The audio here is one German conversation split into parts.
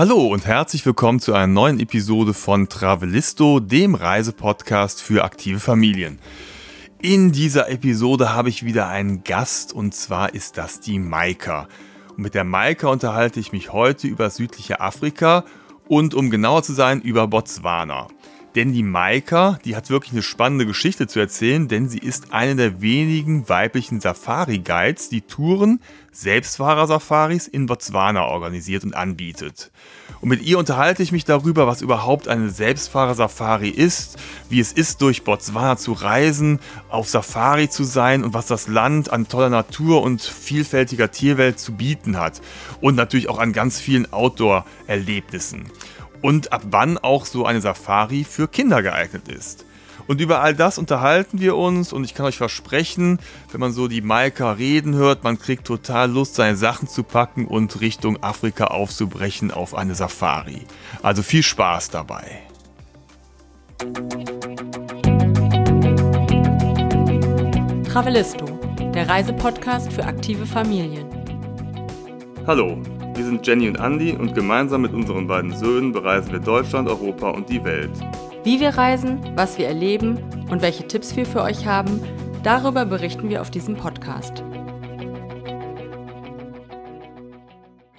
Hallo und herzlich willkommen zu einer neuen Episode von Travelisto, dem Reisepodcast für aktive Familien. In dieser Episode habe ich wieder einen Gast und zwar ist das die Maika. Und mit der Maika unterhalte ich mich heute über südliche Afrika und um genauer zu sein über Botswana. Denn die Maika, die hat wirklich eine spannende Geschichte zu erzählen, denn sie ist eine der wenigen weiblichen Safari-Guides, die Touren, Selbstfahrer-Safaris in Botswana organisiert und anbietet. Und mit ihr unterhalte ich mich darüber, was überhaupt eine Selbstfahrer-Safari ist, wie es ist, durch Botswana zu reisen, auf Safari zu sein und was das Land an toller Natur und vielfältiger Tierwelt zu bieten hat. Und natürlich auch an ganz vielen Outdoor-Erlebnissen und ab wann auch so eine Safari für Kinder geeignet ist. Und über all das unterhalten wir uns und ich kann euch versprechen, wenn man so die Maika reden hört, man kriegt total Lust, seine Sachen zu packen und Richtung Afrika aufzubrechen auf eine Safari. Also viel Spaß dabei. Travelisto, der Reisepodcast für aktive Familien. Hallo, wir sind Jenny und Andy und gemeinsam mit unseren beiden Söhnen bereisen wir Deutschland, Europa und die Welt. Wie wir reisen, was wir erleben und welche Tipps wir für euch haben, darüber berichten wir auf diesem Podcast.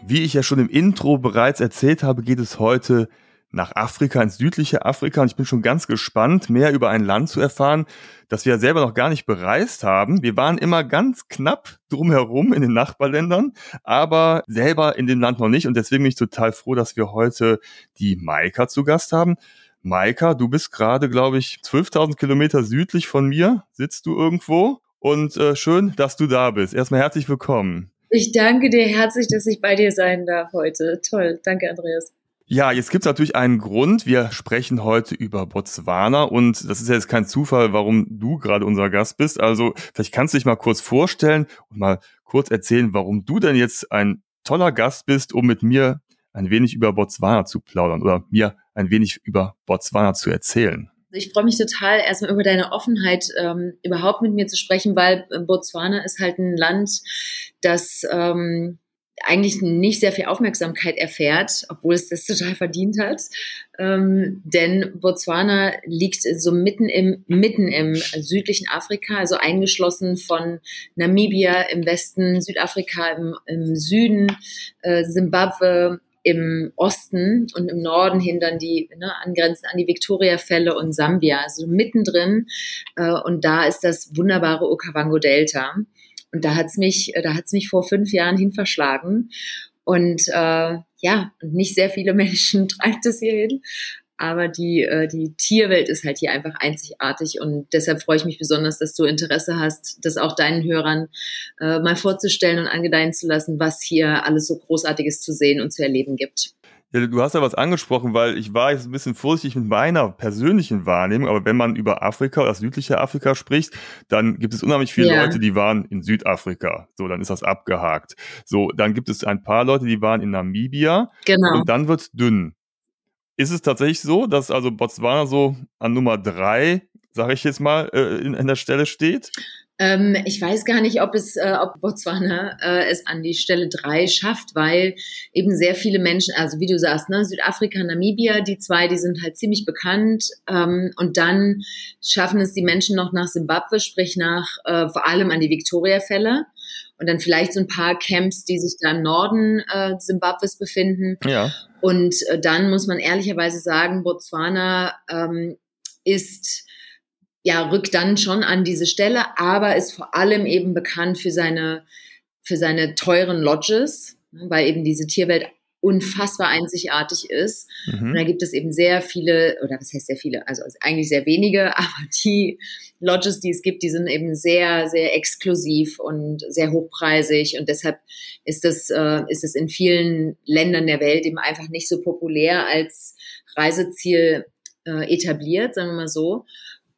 Wie ich ja schon im Intro bereits erzählt habe, geht es heute nach Afrika, ins südliche Afrika. Und ich bin schon ganz gespannt, mehr über ein Land zu erfahren, das wir ja selber noch gar nicht bereist haben. Wir waren immer ganz knapp drumherum in den Nachbarländern, aber selber in dem Land noch nicht. Und deswegen bin ich total froh, dass wir heute die Maika zu Gast haben. Maika, du bist gerade, glaube ich, 12.000 Kilometer südlich von mir, sitzt du irgendwo. Und äh, schön, dass du da bist. Erstmal herzlich willkommen. Ich danke dir herzlich, dass ich bei dir sein darf heute. Toll. Danke, Andreas. Ja, jetzt gibt es natürlich einen Grund. Wir sprechen heute über Botswana und das ist jetzt kein Zufall, warum du gerade unser Gast bist. Also vielleicht kannst du dich mal kurz vorstellen und mal kurz erzählen, warum du denn jetzt ein toller Gast bist, um mit mir ein wenig über Botswana zu plaudern oder mir ein wenig über Botswana zu erzählen. Ich freue mich total, erstmal über deine Offenheit ähm, überhaupt mit mir zu sprechen, weil Botswana ist halt ein Land, das ähm, eigentlich nicht sehr viel Aufmerksamkeit erfährt, obwohl es das total verdient hat. Ähm, denn Botswana liegt so mitten im, mitten im südlichen Afrika, also eingeschlossen von Namibia im Westen, Südafrika im, im Süden, äh, im Osten und im Norden hin dann die ne, angrenzen an die Victoria-Fälle und Sambia, also mittendrin. Äh, und da ist das wunderbare Okavango-Delta. Und da hat's mich, äh, da hat's mich vor fünf Jahren hin verschlagen. Und äh, ja, nicht sehr viele Menschen treibt es hierhin. Aber die, äh, die Tierwelt ist halt hier einfach einzigartig und deshalb freue ich mich besonders, dass du Interesse hast, das auch deinen Hörern äh, mal vorzustellen und angedeihen zu lassen, was hier alles so Großartiges zu sehen und zu erleben gibt. Ja, du hast ja was angesprochen, weil ich war jetzt ein bisschen vorsichtig mit meiner persönlichen Wahrnehmung, aber wenn man über Afrika oder das südliche Afrika spricht, dann gibt es unheimlich viele ja. Leute, die waren in Südafrika. So, dann ist das abgehakt. So, dann gibt es ein paar Leute, die waren in Namibia. Genau. Und dann wird's dünn. Ist es tatsächlich so, dass also Botswana so an Nummer drei, sage ich jetzt mal, äh, in, in der Stelle steht? Ähm, ich weiß gar nicht, ob es, äh, ob Botswana äh, es an die Stelle drei schafft, weil eben sehr viele Menschen, also wie du sagst, ne, Südafrika, Namibia, die zwei, die sind halt ziemlich bekannt. Ähm, und dann schaffen es die Menschen noch nach Simbabwe, sprich nach äh, vor allem an die Victoria-Fälle. Und dann vielleicht so ein paar Camps, die sich da im Norden äh, Simbabwes befinden. Ja. Und äh, dann muss man ehrlicherweise sagen, Botswana ähm, ist ja, rückt dann schon an diese Stelle, aber ist vor allem eben bekannt für seine, für seine teuren Lodges, ne, weil eben diese Tierwelt unfassbar einzigartig ist. Mhm. Und da gibt es eben sehr viele, oder was heißt sehr viele, also eigentlich sehr wenige, aber die Lodges, die es gibt, die sind eben sehr, sehr exklusiv und sehr hochpreisig und deshalb ist es, äh, ist es in vielen Ländern der Welt eben einfach nicht so populär als Reiseziel äh, etabliert, sagen wir mal so.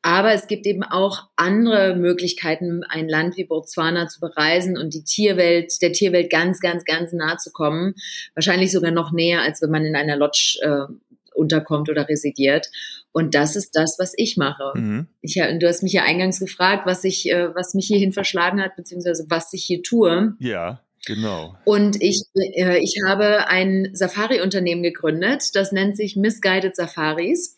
Aber es gibt eben auch andere Möglichkeiten, ein Land wie Botswana zu bereisen und die Tierwelt, der Tierwelt ganz, ganz, ganz nah zu kommen. Wahrscheinlich sogar noch näher, als wenn man in einer Lodge äh, unterkommt oder residiert. Und das ist das, was ich mache. Mhm. Ich, du hast mich ja eingangs gefragt, was ich, äh, was mich hierhin verschlagen hat, beziehungsweise was ich hier tue. Ja. Genau. Und ich, äh, ich habe ein Safari-Unternehmen gegründet, das nennt sich Misguided Safaris.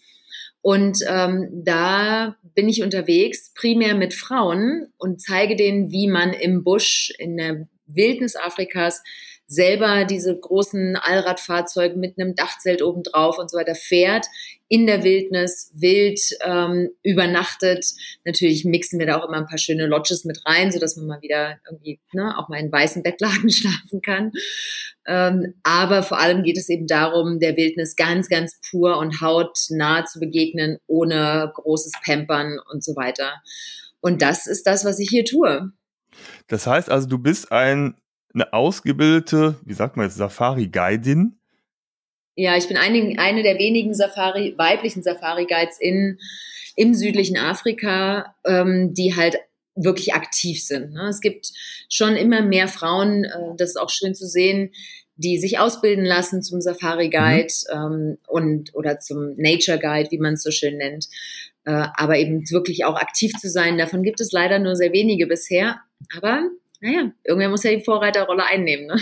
Und ähm, da bin ich unterwegs, primär mit Frauen und zeige denen, wie man im Busch, in der Wildnis Afrikas, selber diese großen Allradfahrzeuge mit einem Dachzelt oben drauf und so weiter fährt, in der Wildnis wild ähm, übernachtet. Natürlich mixen wir da auch immer ein paar schöne Lodges mit rein, so dass man mal wieder irgendwie ne, auch mal in weißen Bettlaken schlafen kann. Ähm, aber vor allem geht es eben darum, der Wildnis ganz, ganz pur und hautnah zu begegnen, ohne großes Pampern und so weiter. Und das ist das, was ich hier tue. Das heißt also, du bist ein eine ausgebildete, wie sagt man jetzt, Safari-Guidin? Ja, ich bin eine, eine der wenigen Safari, weiblichen Safari-Guides in, im südlichen Afrika, ähm, die halt wirklich aktiv sind. Ne? Es gibt schon immer mehr Frauen, äh, das ist auch schön zu sehen, die sich ausbilden lassen zum Safari Guide mhm. ähm, und oder zum Nature Guide, wie man es so schön nennt. Äh, aber eben wirklich auch aktiv zu sein, davon gibt es leider nur sehr wenige bisher. Aber naja, irgendwer muss ja die Vorreiterrolle einnehmen, ne?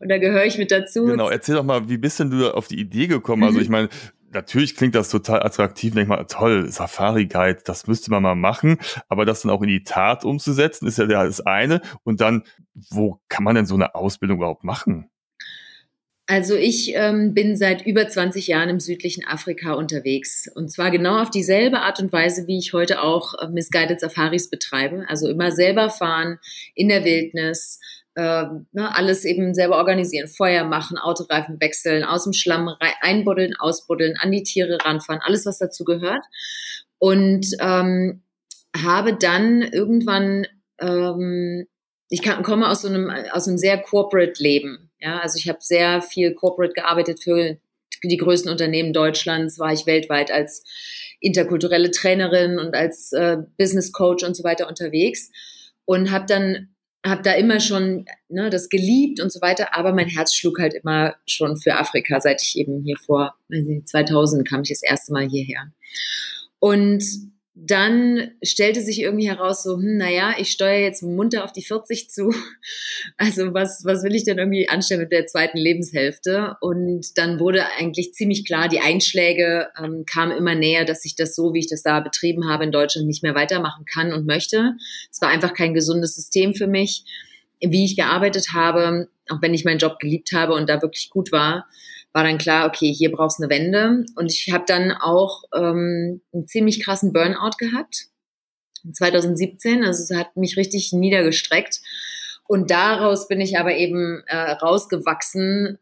Und da gehöre ich mit dazu. Genau, erzähl doch mal, wie bist denn du auf die Idee gekommen? Also mhm. Also ich meine, natürlich klingt das total attraktiv. Denk mal, toll, Safari Guide, das müsste man mal machen. Aber das dann auch in die Tat umzusetzen, ist ja das eine. Und dann, wo kann man denn so eine Ausbildung überhaupt machen? Also ich ähm, bin seit über 20 Jahren im südlichen Afrika unterwegs. Und zwar genau auf dieselbe Art und Weise, wie ich heute auch äh, Misguided Safaris betreibe. Also immer selber fahren, in der Wildnis, äh, ne, alles eben selber organisieren, Feuer machen, Autoreifen wechseln, aus dem Schlamm einbuddeln, ausbuddeln, an die Tiere ranfahren, alles, was dazu gehört. Und ähm, habe dann irgendwann, ähm, ich kann, komme aus so einem, aus einem sehr corporate Leben. Ja, also ich habe sehr viel corporate gearbeitet für die größten Unternehmen Deutschlands, war ich weltweit als interkulturelle Trainerin und als äh, Business Coach und so weiter unterwegs und habe dann habe da immer schon ne, das geliebt und so weiter, aber mein Herz schlug halt immer schon für Afrika, seit ich eben hier vor 2000 kam ich das erste Mal hierher. Und dann stellte sich irgendwie heraus, so, hm, naja, ich steuere jetzt munter auf die 40 zu. Also was, was will ich denn irgendwie anstellen mit der zweiten Lebenshälfte? Und dann wurde eigentlich ziemlich klar, die Einschläge ähm, kamen immer näher, dass ich das so, wie ich das da betrieben habe in Deutschland, nicht mehr weitermachen kann und möchte. Es war einfach kein gesundes System für mich. Wie ich gearbeitet habe, auch wenn ich meinen Job geliebt habe und da wirklich gut war, war dann klar, okay, hier brauchst du eine Wende. Und ich habe dann auch ähm, einen ziemlich krassen Burnout gehabt. 2017, also es hat mich richtig niedergestreckt. Und daraus bin ich aber eben äh, rausgewachsen.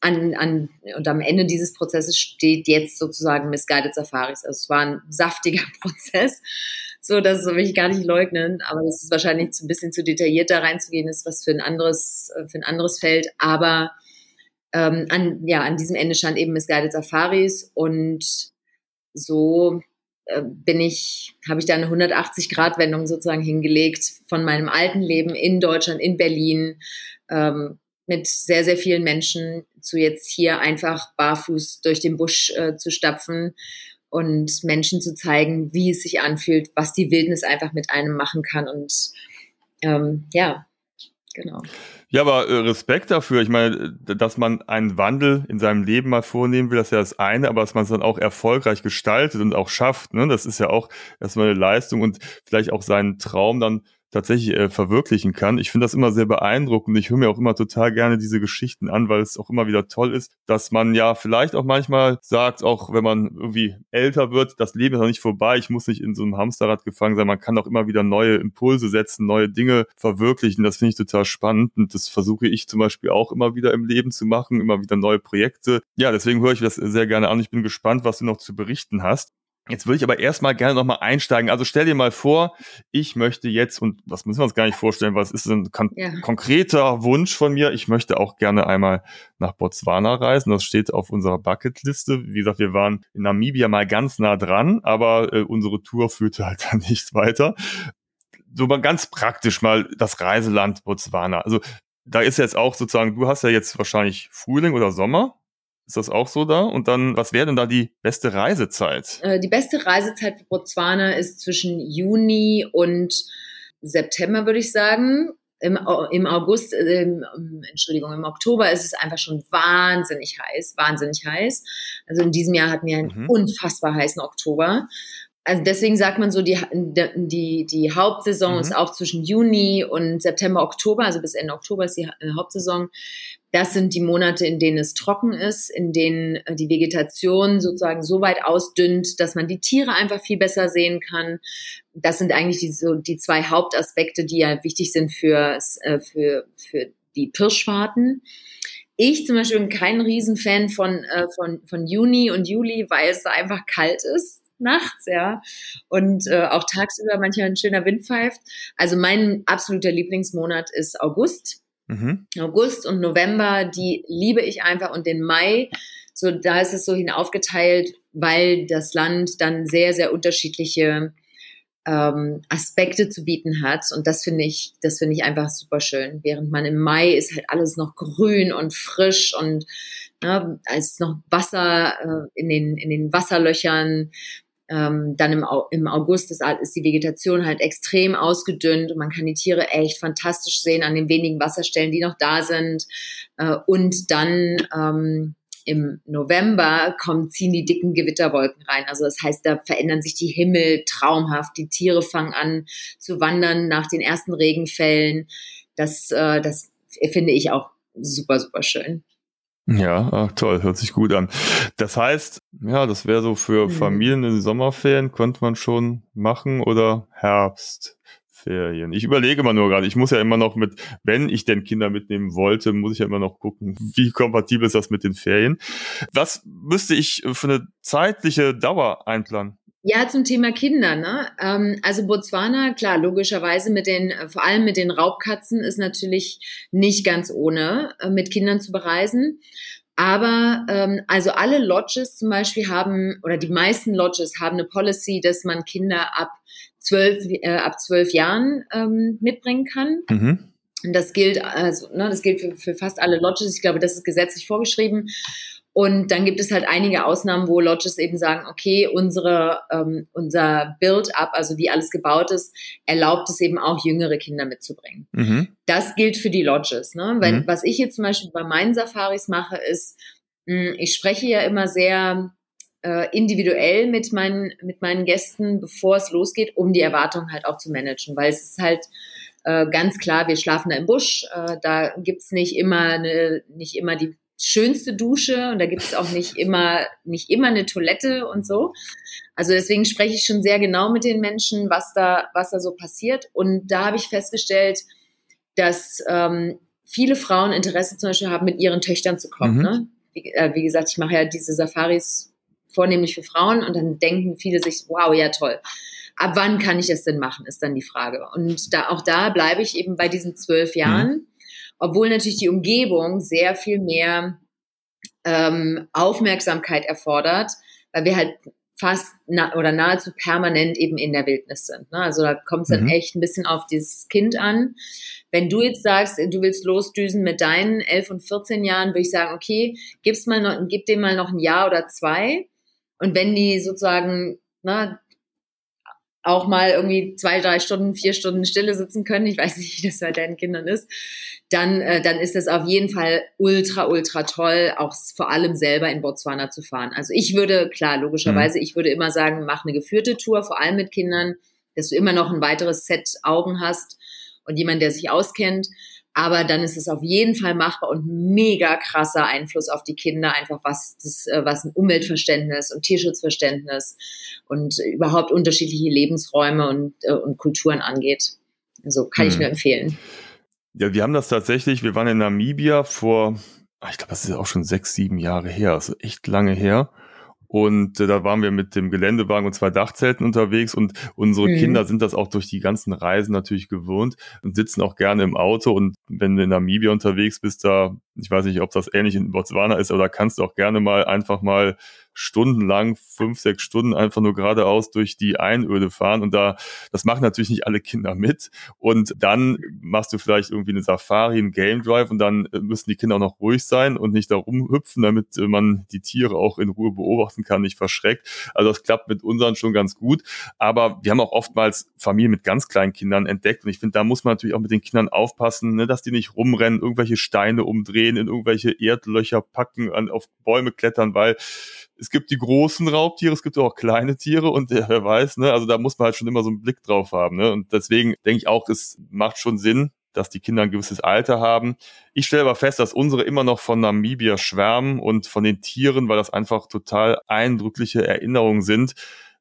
An, an, und am Ende dieses Prozesses steht jetzt sozusagen Misguided Safaris. Also es war ein saftiger Prozess. So, das will ich gar nicht leugnen, aber das ist wahrscheinlich ein bisschen zu detailliert da reinzugehen, ist was für ein anderes, äh, für ein anderes Feld. Aber ähm, an, ja, an diesem Ende stand eben Misguided Safaris und so äh, bin ich, habe ich da eine 180-Grad-Wendung sozusagen hingelegt von meinem alten Leben in Deutschland, in Berlin, ähm, mit sehr, sehr vielen Menschen zu jetzt hier einfach barfuß durch den Busch äh, zu stapfen und Menschen zu zeigen, wie es sich anfühlt, was die Wildnis einfach mit einem machen kann und ähm, ja, genau. Ja, aber äh, Respekt dafür. Ich meine, dass man einen Wandel in seinem Leben mal vornehmen will, das ist ja das eine, aber dass man es dann auch erfolgreich gestaltet und auch schafft, ne, das ist ja auch erstmal eine Leistung und vielleicht auch seinen Traum dann tatsächlich äh, verwirklichen kann. Ich finde das immer sehr beeindruckend. Ich höre mir auch immer total gerne diese Geschichten an, weil es auch immer wieder toll ist, dass man ja vielleicht auch manchmal sagt, auch wenn man irgendwie älter wird, das Leben ist noch nicht vorbei, ich muss nicht in so einem Hamsterrad gefangen sein, man kann auch immer wieder neue Impulse setzen, neue Dinge verwirklichen. Das finde ich total spannend und das versuche ich zum Beispiel auch immer wieder im Leben zu machen, immer wieder neue Projekte. Ja, deswegen höre ich das sehr gerne an. Ich bin gespannt, was du noch zu berichten hast. Jetzt würde ich aber erstmal gerne nochmal einsteigen. Also stell dir mal vor, ich möchte jetzt, und das müssen wir uns gar nicht vorstellen, weil es ist ein kon ja. konkreter Wunsch von mir, ich möchte auch gerne einmal nach Botswana reisen. Das steht auf unserer Bucketliste. Wie gesagt, wir waren in Namibia mal ganz nah dran, aber äh, unsere Tour führte halt dann nicht weiter. So mal ganz praktisch mal das Reiseland Botswana. Also da ist jetzt auch sozusagen, du hast ja jetzt wahrscheinlich Frühling oder Sommer. Ist das auch so da? Und dann, was wäre denn da die beste Reisezeit? Äh, die beste Reisezeit für Botswana ist zwischen Juni und September, würde ich sagen. im, im August, äh, Entschuldigung, im Oktober ist es einfach schon wahnsinnig heiß, wahnsinnig heiß. Also in diesem Jahr hatten wir einen mhm. unfassbar heißen Oktober. Also deswegen sagt man so, die, die, die Hauptsaison mhm. ist auch zwischen Juni und September, Oktober, also bis Ende Oktober ist die äh, Hauptsaison. Das sind die Monate, in denen es trocken ist, in denen äh, die Vegetation sozusagen so weit ausdünnt, dass man die Tiere einfach viel besser sehen kann. Das sind eigentlich die, so die zwei Hauptaspekte, die ja wichtig sind für, äh, für, für die Pirschfahrten. Ich zum Beispiel bin kein Riesenfan von, von, von Juni und Juli, weil es da einfach kalt ist nachts, ja. Und äh, auch tagsüber manchmal ein schöner Wind pfeift. Also mein absoluter Lieblingsmonat ist August. Mhm. August und November, die liebe ich einfach und den Mai, so da ist es so hinaufgeteilt, weil das Land dann sehr, sehr unterschiedliche ähm, Aspekte zu bieten hat. Und das finde ich, das finde ich einfach super schön. Während man im Mai ist halt alles noch grün und frisch und ne, als noch Wasser äh, in den, in den Wasserlöchern. Ähm, dann im, im August ist, ist, die Vegetation halt extrem ausgedünnt und man kann die Tiere echt fantastisch sehen an den wenigen Wasserstellen, die noch da sind. Äh, und dann ähm, im November kommen, ziehen die dicken Gewitterwolken rein. Also das heißt, da verändern sich die Himmel traumhaft. Die Tiere fangen an zu wandern nach den ersten Regenfällen. Das, äh, das finde ich auch super, super schön. Ja, ach, toll, hört sich gut an. Das heißt, ja, das wäre so für mhm. Familien in den Sommerferien, könnte man schon machen oder Herbstferien. Ich überlege mal nur gerade, ich muss ja immer noch mit, wenn ich denn Kinder mitnehmen wollte, muss ich ja immer noch gucken, wie kompatibel ist das mit den Ferien. Was müsste ich für eine zeitliche Dauer einplanen? Ja, zum Thema Kinder. Ne? Ähm, also Botswana, klar, logischerweise mit den, vor allem mit den Raubkatzen ist natürlich nicht ganz ohne, äh, mit Kindern zu bereisen. Aber ähm, also alle Lodges zum Beispiel haben, oder die meisten Lodges haben eine Policy, dass man Kinder ab zwölf, äh, ab zwölf Jahren ähm, mitbringen kann. Mhm. Und das gilt, also, ne, das gilt für, für fast alle Lodges. Ich glaube, das ist gesetzlich vorgeschrieben. Und dann gibt es halt einige Ausnahmen, wo Lodges eben sagen, okay, unsere, ähm, unser Build-up, also wie alles gebaut ist, erlaubt es eben auch jüngere Kinder mitzubringen. Mhm. Das gilt für die Lodges. Ne? Weil, mhm. Was ich jetzt zum Beispiel bei meinen Safaris mache, ist, mh, hm, ich spreche ja immer sehr äh, individuell mit meinen, mit meinen Gästen, bevor es losgeht, um die Erwartungen halt auch zu managen. Weil es ist halt äh, ganz klar, wir schlafen da im Busch, äh, da gibt's nicht immer eine, nicht immer die schönste Dusche und da gibt es auch nicht immer, nicht immer eine Toilette und so. Also deswegen spreche ich schon sehr genau mit den Menschen, was da, was da so passiert. Und da habe ich festgestellt, dass ähm, viele Frauen Interesse zum Beispiel haben, mit ihren Töchtern zu kommen. Mhm. Ne? Wie, äh, wie gesagt, ich mache ja diese Safaris vornehmlich für Frauen und dann denken viele sich, wow, ja toll. Ab wann kann ich das denn machen, ist dann die Frage. Und da, auch da bleibe ich eben bei diesen zwölf Jahren. Mhm obwohl natürlich die Umgebung sehr viel mehr ähm, Aufmerksamkeit erfordert, weil wir halt fast na oder nahezu permanent eben in der Wildnis sind. Ne? Also da kommt es dann mhm. echt ein bisschen auf dieses Kind an. Wenn du jetzt sagst, du willst losdüsen mit deinen 11 und 14 Jahren, würde ich sagen, okay, gib's mal noch, gib dem mal noch ein Jahr oder zwei. Und wenn die sozusagen ne, auch mal irgendwie zwei, drei Stunden, vier Stunden Stille sitzen können, ich weiß nicht, wie das bei deinen Kindern ist, dann, äh, dann ist es auf jeden Fall ultra, ultra toll, auch vor allem selber in Botswana zu fahren. Also ich würde, klar, logischerweise, mhm. ich würde immer sagen, mach eine geführte Tour, vor allem mit Kindern, dass du immer noch ein weiteres Set Augen hast und jemand, der sich auskennt. Aber dann ist es auf jeden Fall machbar und mega krasser Einfluss auf die Kinder, einfach was das, äh, was ein Umweltverständnis und Tierschutzverständnis und überhaupt unterschiedliche Lebensräume und, äh, und Kulturen angeht. Also kann hm. ich nur empfehlen. Ja, wir haben das tatsächlich, wir waren in Namibia vor, ah, ich glaube, das ist auch schon sechs, sieben Jahre her, also echt lange her. Und äh, da waren wir mit dem Geländewagen und zwei Dachzelten unterwegs und unsere mhm. Kinder sind das auch durch die ganzen Reisen natürlich gewohnt und sitzen auch gerne im Auto. Und wenn du in Namibia unterwegs bist, da, ich weiß nicht, ob das ähnlich in Botswana ist, aber da kannst du auch gerne mal einfach mal stundenlang, fünf, sechs Stunden einfach nur geradeaus durch die Einöde fahren. Und da, das machen natürlich nicht alle Kinder mit. Und dann machst du vielleicht irgendwie eine Safari, einen Game Drive und dann müssen die Kinder auch noch ruhig sein und nicht da rumhüpfen, damit man die Tiere auch in Ruhe beobachten kann, nicht verschreckt. Also das klappt mit unseren schon ganz gut. Aber wir haben auch oftmals Familien mit ganz kleinen Kindern entdeckt. Und ich finde, da muss man natürlich auch mit den Kindern aufpassen, ne, dass die nicht rumrennen, irgendwelche Steine umdrehen, in irgendwelche Erdlöcher packen, an, auf Bäume klettern, weil es gibt die großen Raubtiere, es gibt auch kleine Tiere und äh, wer weiß, ne, also da muss man halt schon immer so einen Blick drauf haben. Ne? Und deswegen denke ich auch, es macht schon Sinn, dass die Kinder ein gewisses Alter haben. Ich stelle aber fest, dass unsere immer noch von Namibia schwärmen und von den Tieren, weil das einfach total eindrückliche Erinnerungen sind.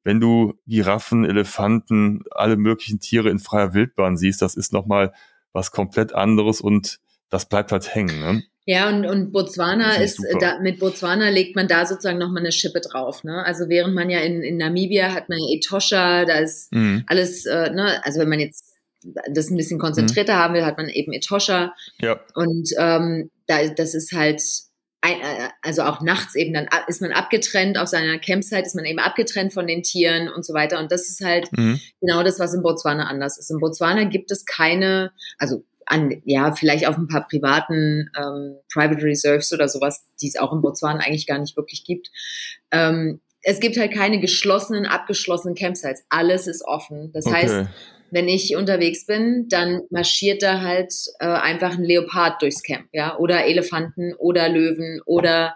Wenn du Giraffen, Elefanten, alle möglichen Tiere in freier Wildbahn siehst, das ist nochmal was komplett anderes und das bleibt halt hängen. Ne? Ja, und, und Botswana ist, ist da, mit Botswana legt man da sozusagen nochmal eine Schippe drauf. Ne? Also während man ja in, in Namibia hat man Etosha, da ist mhm. alles, äh, ne, also wenn man jetzt das ein bisschen konzentrierter mhm. haben will, hat man eben Etosha. Ja. Und ähm, da, das ist halt, ein, äh, also auch nachts eben, dann ist man abgetrennt, auf seiner Campsite ist man eben abgetrennt von den Tieren und so weiter. Und das ist halt mhm. genau das, was in Botswana anders ist. In Botswana gibt es keine, also an, ja, vielleicht auf ein paar privaten ähm, Private Reserves oder sowas, die es auch in Botswana eigentlich gar nicht wirklich gibt. Ähm, es gibt halt keine geschlossenen, abgeschlossenen Campsites. Alles ist offen. Das okay. heißt, wenn ich unterwegs bin, dann marschiert da halt äh, einfach ein Leopard durchs Camp, ja, oder Elefanten oder Löwen oder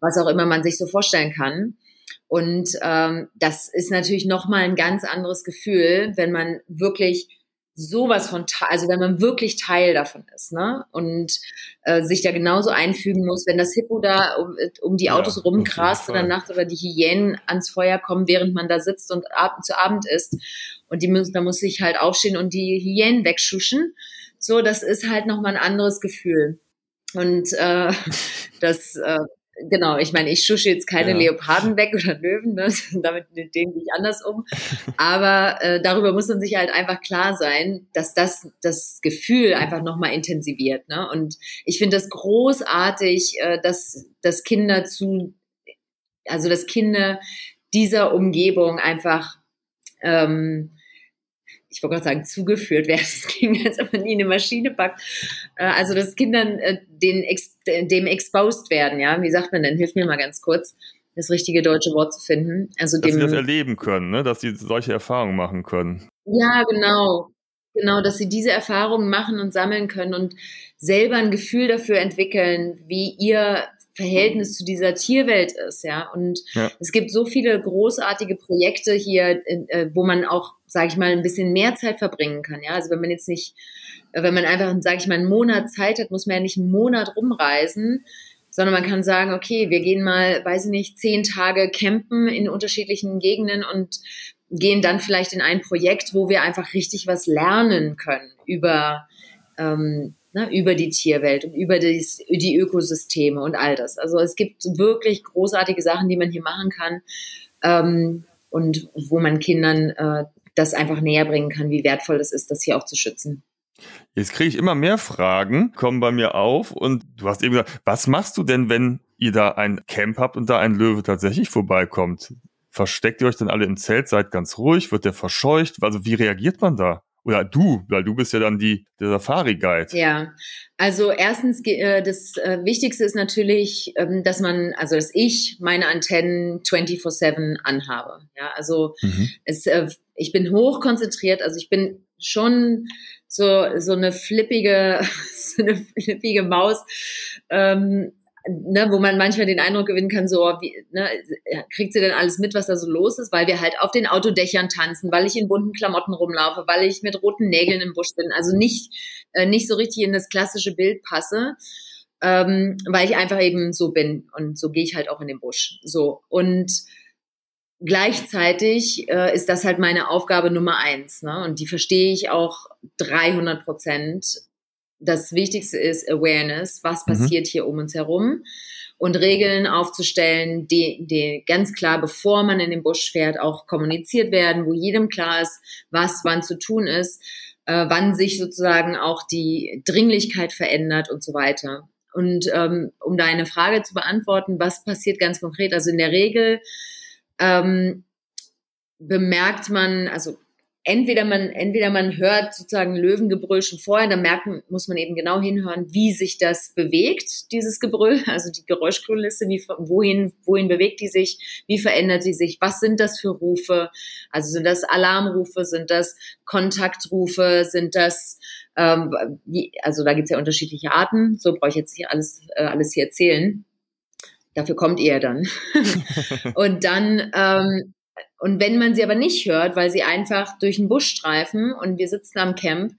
was auch immer man sich so vorstellen kann. Und ähm, das ist natürlich nochmal ein ganz anderes Gefühl, wenn man wirklich sowas von, also wenn man wirklich Teil davon ist, ne? Und äh, sich da genauso einfügen muss, wenn das Hippo da um, um die Autos ja, rumgrast in der Nacht oder die Hyänen ans Feuer kommen, während man da sitzt und ab, zu Abend isst. Und die müssen, da muss ich halt aufstehen und die Hyänen wegschuschen. So, das ist halt nochmal ein anderes Gefühl. Und äh, das äh, genau, ich meine, ich schusche jetzt keine ja. Leoparden weg oder Löwen, ne? damit mit denen gehe ich anders um. Aber äh, darüber muss man sich halt einfach klar sein, dass das das Gefühl einfach nochmal intensiviert. Ne? Und ich finde das großartig, äh, dass, dass Kinder zu, also dass Kinder dieser Umgebung einfach ähm, ich wollte gerade sagen, zugeführt werden. Das klingt, als ob man nie eine Maschine packt. Äh, also, dass Kindern äh, den, dem exposed werden, ja. Wie sagt man denn? Hilf mir mal ganz kurz, das richtige deutsche Wort zu finden. Also dass dem, sie das erleben können, ne? dass sie solche Erfahrungen machen können. Ja, genau. Genau, dass sie diese Erfahrungen machen und sammeln können und selber ein Gefühl dafür entwickeln, wie ihr Verhältnis zu dieser Tierwelt ist, ja. Und ja. es gibt so viele großartige Projekte hier, äh, wo man auch, sage ich mal, ein bisschen mehr Zeit verbringen kann, ja. Also wenn man jetzt nicht, wenn man einfach, sage ich mal, einen Monat Zeit hat, muss man ja nicht einen Monat rumreisen, sondern man kann sagen, okay, wir gehen mal, weiß ich nicht, zehn Tage campen in unterschiedlichen Gegenden und gehen dann vielleicht in ein Projekt, wo wir einfach richtig was lernen können über ähm, ne, über die Tierwelt und über dies, die Ökosysteme und all das. Also es gibt wirklich großartige Sachen, die man hier machen kann ähm, und wo man Kindern äh, das einfach näher bringen kann, wie wertvoll es ist, das hier auch zu schützen. Jetzt kriege ich immer mehr Fragen, kommen bei mir auf und du hast eben gesagt, was machst du denn, wenn ihr da ein Camp habt und da ein Löwe tatsächlich vorbeikommt? Versteckt ihr euch dann alle im Zelt, seid ganz ruhig, wird der verscheucht? Also wie reagiert man da? Oder du, weil du bist ja dann die, der Safari-Guide. Ja, also erstens, äh, das äh, Wichtigste ist natürlich, ähm, dass man, also dass ich meine Antennen 24-7 anhabe. Ja, also mhm. es, äh, ich bin hoch konzentriert, also ich bin schon so, so eine flippige, so eine flippige Maus. Ähm, ne, wo man manchmal den Eindruck gewinnen kann, so, wie, ne, kriegt sie denn alles mit, was da so los ist, weil wir halt auf den Autodächern tanzen, weil ich in bunten Klamotten rumlaufe, weil ich mit roten Nägeln im Busch bin, also nicht, äh, nicht so richtig in das klassische Bild passe, ähm, weil ich einfach eben so bin und so gehe ich halt auch in den Busch. So und gleichzeitig äh, ist das halt meine Aufgabe Nummer eins, ne? Und die verstehe ich auch 300 Prozent das Wichtigste ist Awareness, was mhm. passiert mhm. hier um uns herum und Regeln aufzustellen, die, die ganz klar, bevor man in den Busch fährt, auch kommuniziert werden, wo jedem klar ist, was wann zu tun ist, äh, wann sich sozusagen auch die Dringlichkeit verändert und so weiter. und ähm, um deine Frage zu beantworten, was passiert ganz konkret? Also in der Regel ähm, bemerkt man, also entweder man, entweder man hört sozusagen Löwengebrüll schon vorher, dann merken, muss man eben genau hinhören, wie sich das bewegt, dieses Gebrüll, also die Geräuschkulisse, wie, wohin, wohin bewegt die sich, wie verändert sie sich, was sind das für Rufe, also sind das Alarmrufe, sind das Kontaktrufe, sind das, ähm, wie, also da gibt's ja unterschiedliche Arten, so brauche ich jetzt hier alles, äh, alles hier erzählen. Dafür kommt ihr dann. und dann ähm, und wenn man sie aber nicht hört, weil sie einfach durch den Busch streifen und wir sitzen am Camp,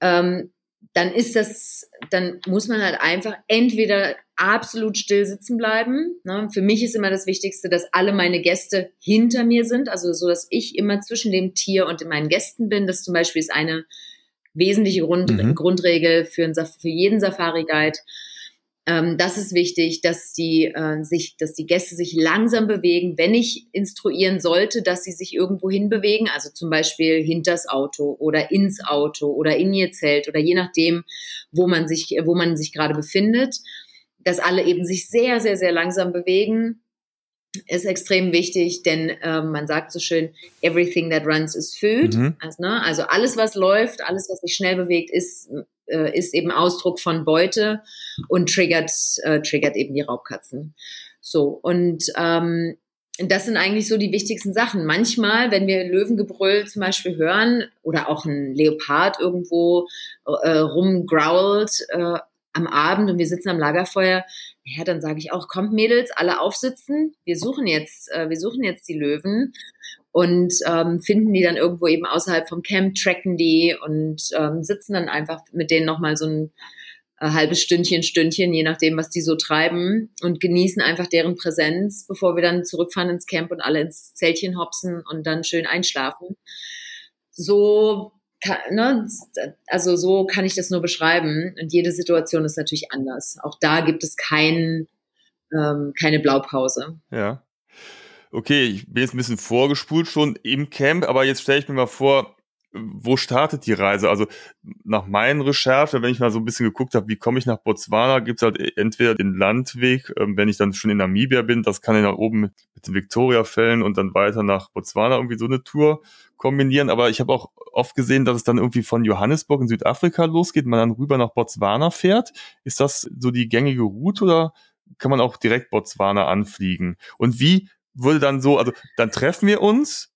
ähm, dann ist das, dann muss man halt einfach entweder absolut still sitzen bleiben. Ne? Für mich ist immer das Wichtigste, dass alle meine Gäste hinter mir sind, also so, dass ich immer zwischen dem Tier und meinen Gästen bin. Das zum Beispiel ist eine wesentliche Grund, mhm. Grundregel für, ein, für jeden Safari-Guide. Ähm, das ist wichtig, dass die, äh, sich, dass die Gäste sich langsam bewegen. Wenn ich instruieren sollte, dass sie sich irgendwo hinbewegen, also zum Beispiel hinters Auto oder ins Auto oder in ihr Zelt oder je nachdem, wo man sich, wo man sich gerade befindet, dass alle eben sich sehr, sehr, sehr langsam bewegen, ist extrem wichtig, denn äh, man sagt so schön, everything that runs is food. Mhm. Also, ne, also alles, was läuft, alles, was sich schnell bewegt, ist äh, ist eben Ausdruck von Beute und triggert, äh, triggert eben die Raubkatzen. So, und ähm, das sind eigentlich so die wichtigsten Sachen. Manchmal, wenn wir Löwengebrüll zum Beispiel hören oder auch ein Leopard irgendwo äh, rumgrault äh, am Abend und wir sitzen am Lagerfeuer, ja, dann sage ich auch, kommt Mädels, alle aufsitzen, wir suchen jetzt, äh, wir suchen jetzt die Löwen und ähm, finden die dann irgendwo eben außerhalb vom Camp, tracken die und ähm, sitzen dann einfach mit denen nochmal so ein äh, halbes Stündchen, Stündchen, je nachdem, was die so treiben und genießen einfach deren Präsenz, bevor wir dann zurückfahren ins Camp und alle ins Zeltchen hopsen und dann schön einschlafen. So kann, ne, also so kann ich das nur beschreiben. Und jede Situation ist natürlich anders. Auch da gibt es kein, ähm, keine Blaupause. Ja okay, ich bin jetzt ein bisschen vorgespult schon im Camp, aber jetzt stelle ich mir mal vor, wo startet die Reise? Also nach meinen Recherchen, wenn ich mal so ein bisschen geguckt habe, wie komme ich nach Botswana, gibt es halt entweder den Landweg, ähm, wenn ich dann schon in Namibia bin, das kann ich nach oben mit, den Victoria-Fällen und dann weiter nach Botswana irgendwie so eine Tour kombinieren. Aber ich habe auch oft gesehen, dass es dann irgendwie von Johannesburg in Südafrika losgeht, man dann rüber nach Botswana fährt. Ist das so die gängige Route oder kann man auch direkt Botswana anfliegen? Und wie würde dann so, also dann treffen wir uns.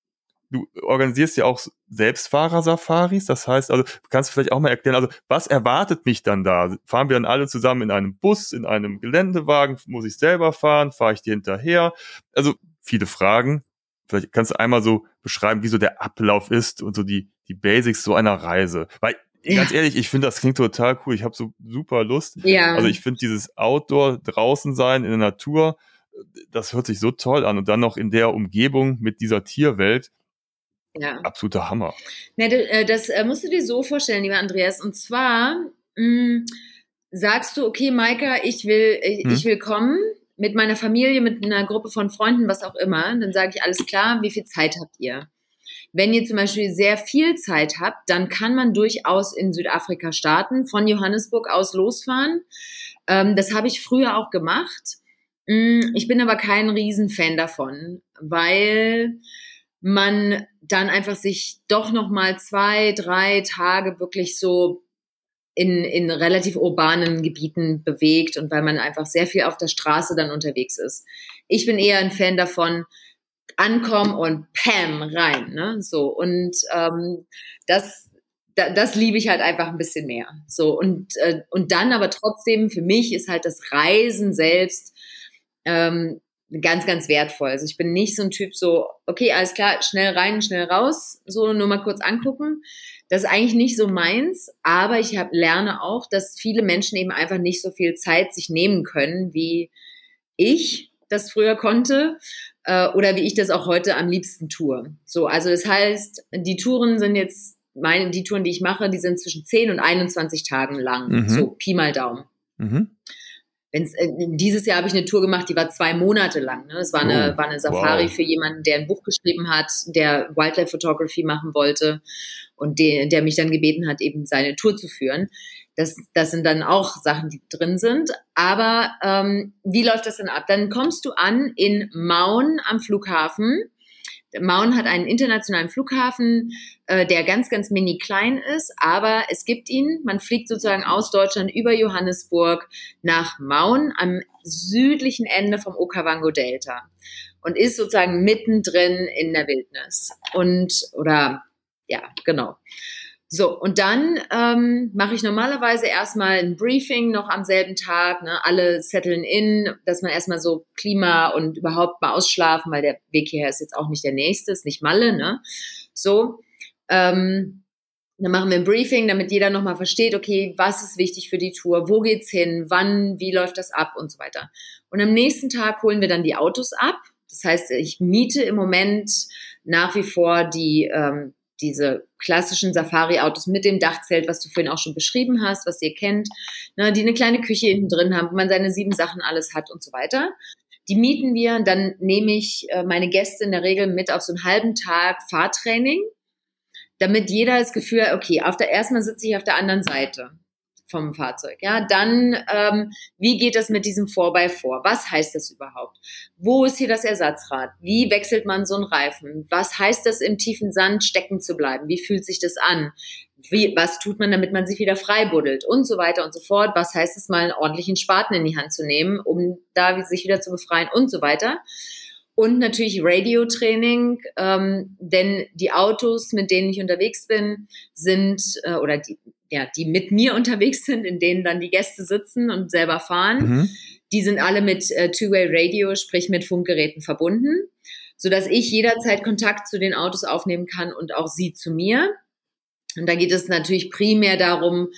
Du organisierst ja auch Selbstfahrer-Safaris. Das heißt, also kannst du vielleicht auch mal erklären, also was erwartet mich dann da? Fahren wir dann alle zusammen in einem Bus, in einem Geländewagen? Muss ich selber fahren? Fahre ich dir hinterher? Also viele Fragen. Vielleicht kannst du einmal so beschreiben, wie so der Ablauf ist und so die, die Basics so einer Reise. Weil ganz ehrlich, ich finde, das klingt total cool. Ich habe so super Lust. Ja. Also ich finde dieses Outdoor draußen sein in der Natur, das hört sich so toll an und dann noch in der Umgebung mit dieser Tierwelt. Ja. Absoluter Hammer. Ne, das äh, musst du dir so vorstellen, lieber Andreas. Und zwar mh, hm, sagst du, okay, Maika, ich will, ich, hm. ich will kommen mit meiner Familie, mit einer Gruppe von Freunden, was auch immer. Dann sage ich, alles klar, wie viel Zeit habt ihr? Wenn ihr zum Beispiel sehr viel Zeit habt, dann kann man durchaus in Südafrika starten, von Johannesburg aus losfahren. Ähm, das habe ich früher auch gemacht. Mm, ich bin aber kein Riesenfan davon, weil man dann einfach sich doch noch mal zwei, drei Tage wirklich so in, in relativ urbanen Gebieten bewegt und weil man einfach sehr viel auf der Straße dann unterwegs ist. Ich bin eher ein Fan davon, ankommen und pam rein, ne? So und ähm, das das liebe ich halt einfach ein bisschen mehr. So und äh, und dann aber trotzdem für mich ist halt das Reisen selbst ähm, ganz, ganz wertvoll. Also ich bin nicht so ein Typ so, okay, alles klar, schnell rein, schnell raus, so nur mal kurz angucken. Das ist eigentlich nicht so meins, aber ich hab, lerne auch, dass viele Menschen eben einfach nicht so viel Zeit sich nehmen können, wie ich das früher konnte äh, oder wie ich das auch heute am liebsten tue. So, also das heißt, die Touren sind jetzt, meine, die Touren, die ich mache, die sind zwischen 10 und 21 Tagen lang. Mhm. So, Pi mal Daumen. Mhm. Wenn's, äh, dieses Jahr habe ich eine Tour gemacht, die war zwei Monate lang. Ne? Das war eine, oh, war eine Safari wow. für jemanden, der ein Buch geschrieben hat, der Wildlife Photography machen wollte und der, der mich dann gebeten hat, eben seine Tour zu führen. Das, das sind dann auch Sachen, die drin sind. Aber ähm, wie läuft das denn ab? Dann kommst du an in Maun am Flughafen. Maun hat einen internationalen Flughafen, äh, der ganz, ganz mini klein ist, aber es gibt ihn. Man fliegt sozusagen aus Deutschland über Johannesburg nach Maun am südlichen Ende vom Okavango Delta und ist sozusagen mittendrin in der Wildnis. Und, oder, ja, genau. So, und dann ähm, mache ich normalerweise erstmal ein Briefing noch am selben Tag, ne, alle setteln in, dass man erstmal so Klima und überhaupt mal ausschlafen, weil der Weg hierher ist jetzt auch nicht der nächste, ist nicht Malle, ne? So. Ähm, dann machen wir ein Briefing, damit jeder nochmal versteht, okay, was ist wichtig für die Tour, wo geht's hin, wann, wie läuft das ab und so weiter. Und am nächsten Tag holen wir dann die Autos ab. Das heißt, ich miete im Moment nach wie vor die ähm, diese klassischen Safari-Autos mit dem Dachzelt, was du vorhin auch schon beschrieben hast, was ihr kennt, ne, die eine kleine Küche hinten drin haben, wo man seine sieben Sachen alles hat und so weiter. Die mieten wir, dann nehme ich äh, meine Gäste in der Regel mit auf so einen halben Tag Fahrtraining, damit jeder das Gefühl hat, okay, auf der erstmal sitze ich auf der anderen Seite vom Fahrzeug. Ja, dann ähm, wie geht das mit diesem Vorbei vor? Was heißt das überhaupt? Wo ist hier das Ersatzrad? Wie wechselt man so einen Reifen? Was heißt das im tiefen Sand stecken zu bleiben? Wie fühlt sich das an? Wie, was tut man, damit man sich wieder frei buddelt und so weiter und so fort? Was heißt es mal, einen ordentlichen Spaten in die Hand zu nehmen, um da sich wieder zu befreien und so weiter? Und natürlich Radiotraining, ähm, denn die Autos, mit denen ich unterwegs bin, sind, äh, oder die, ja, die mit mir unterwegs sind, in denen dann die Gäste sitzen und selber fahren. Mhm. Die sind alle mit äh, Two-Way Radio, sprich mit Funkgeräten verbunden, so dass ich jederzeit Kontakt zu den Autos aufnehmen kann und auch sie zu mir. Und da geht es natürlich primär darum,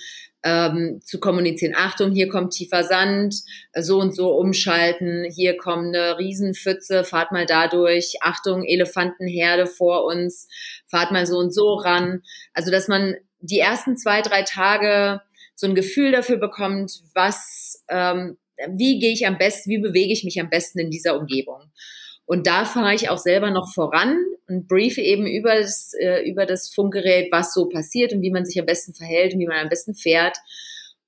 ähm, zu kommunizieren. Achtung, hier kommt tiefer Sand, so und so umschalten, hier kommt eine Riesenpfütze, fahrt mal da durch, Achtung, Elefantenherde vor uns, fahrt mal so und so ran. Also, dass man die ersten zwei, drei Tage so ein Gefühl dafür bekommt, was, ähm, wie gehe ich am besten, wie bewege ich mich am besten in dieser Umgebung. Und da fahre ich auch selber noch voran und briefe eben über das, äh, über das Funkgerät, was so passiert und wie man sich am besten verhält und wie man am besten fährt,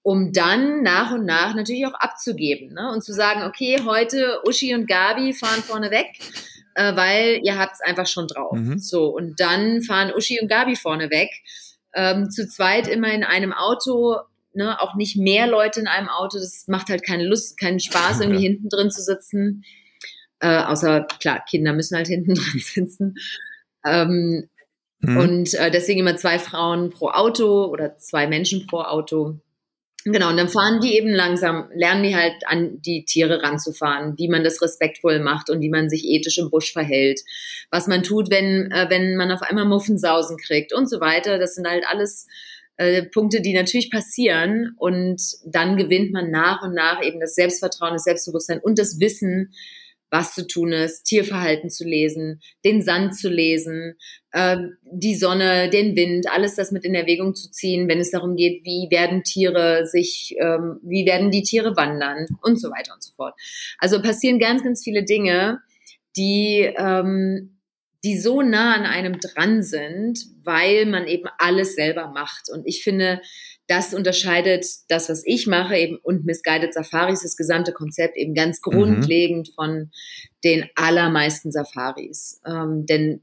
um dann nach und nach natürlich auch abzugeben ne? und zu sagen, okay, heute Uschi und Gabi fahren vorne weg, äh, weil ihr habt es einfach schon drauf. Mhm. So, und dann fahren Uschi und Gabi vorne weg ähm, zu zweit immer in einem Auto, ne, auch nicht mehr Leute in einem Auto, das macht halt keine Lust, keinen Spaß, irgendwie hinten drin zu sitzen. Äh, außer, klar, Kinder müssen halt hinten drin sitzen. Ähm, hm. Und äh, deswegen immer zwei Frauen pro Auto oder zwei Menschen pro Auto. Genau, und dann fahren die eben langsam, lernen die halt an die Tiere ranzufahren, wie man das respektvoll macht und wie man sich ethisch im Busch verhält, was man tut, wenn, äh, wenn man auf einmal Muffensausen kriegt und so weiter. Das sind halt alles äh, Punkte, die natürlich passieren und dann gewinnt man nach und nach eben das Selbstvertrauen, das Selbstbewusstsein und das Wissen, was zu tun ist, Tierverhalten zu lesen, den Sand zu lesen, äh, die Sonne, den Wind, alles das mit in Erwägung zu ziehen, wenn es darum geht, wie werden Tiere sich, ähm, wie werden die Tiere wandern und so weiter und so fort. Also passieren ganz, ganz viele Dinge, die ähm, die so nah an einem dran sind, weil man eben alles selber macht. Und ich finde, das unterscheidet das, was ich mache, eben und Misguided Safaris, das gesamte Konzept eben ganz mhm. grundlegend mhm. von den allermeisten Safaris. Ähm, denn,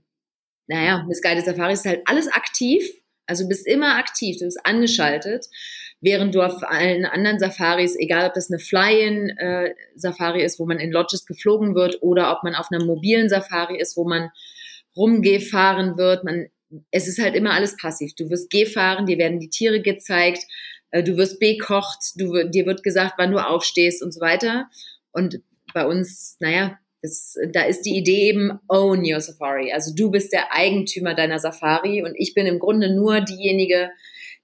naja, Misguided Safaris ist halt alles aktiv. Also du bist immer aktiv, du bist angeschaltet, während du auf allen anderen Safaris, egal ob das eine Fly-in-Safari äh, ist, wo man in Lodges geflogen wird, oder ob man auf einer mobilen Safari ist, wo man rumgefahren wird, man es ist halt immer alles passiv. Du wirst gefahren, dir werden die Tiere gezeigt, äh, du wirst bekocht, du, dir wird gesagt, wann du aufstehst und so weiter. Und bei uns, naja, das, da ist die Idee eben own your Safari. Also du bist der Eigentümer deiner Safari und ich bin im Grunde nur diejenige,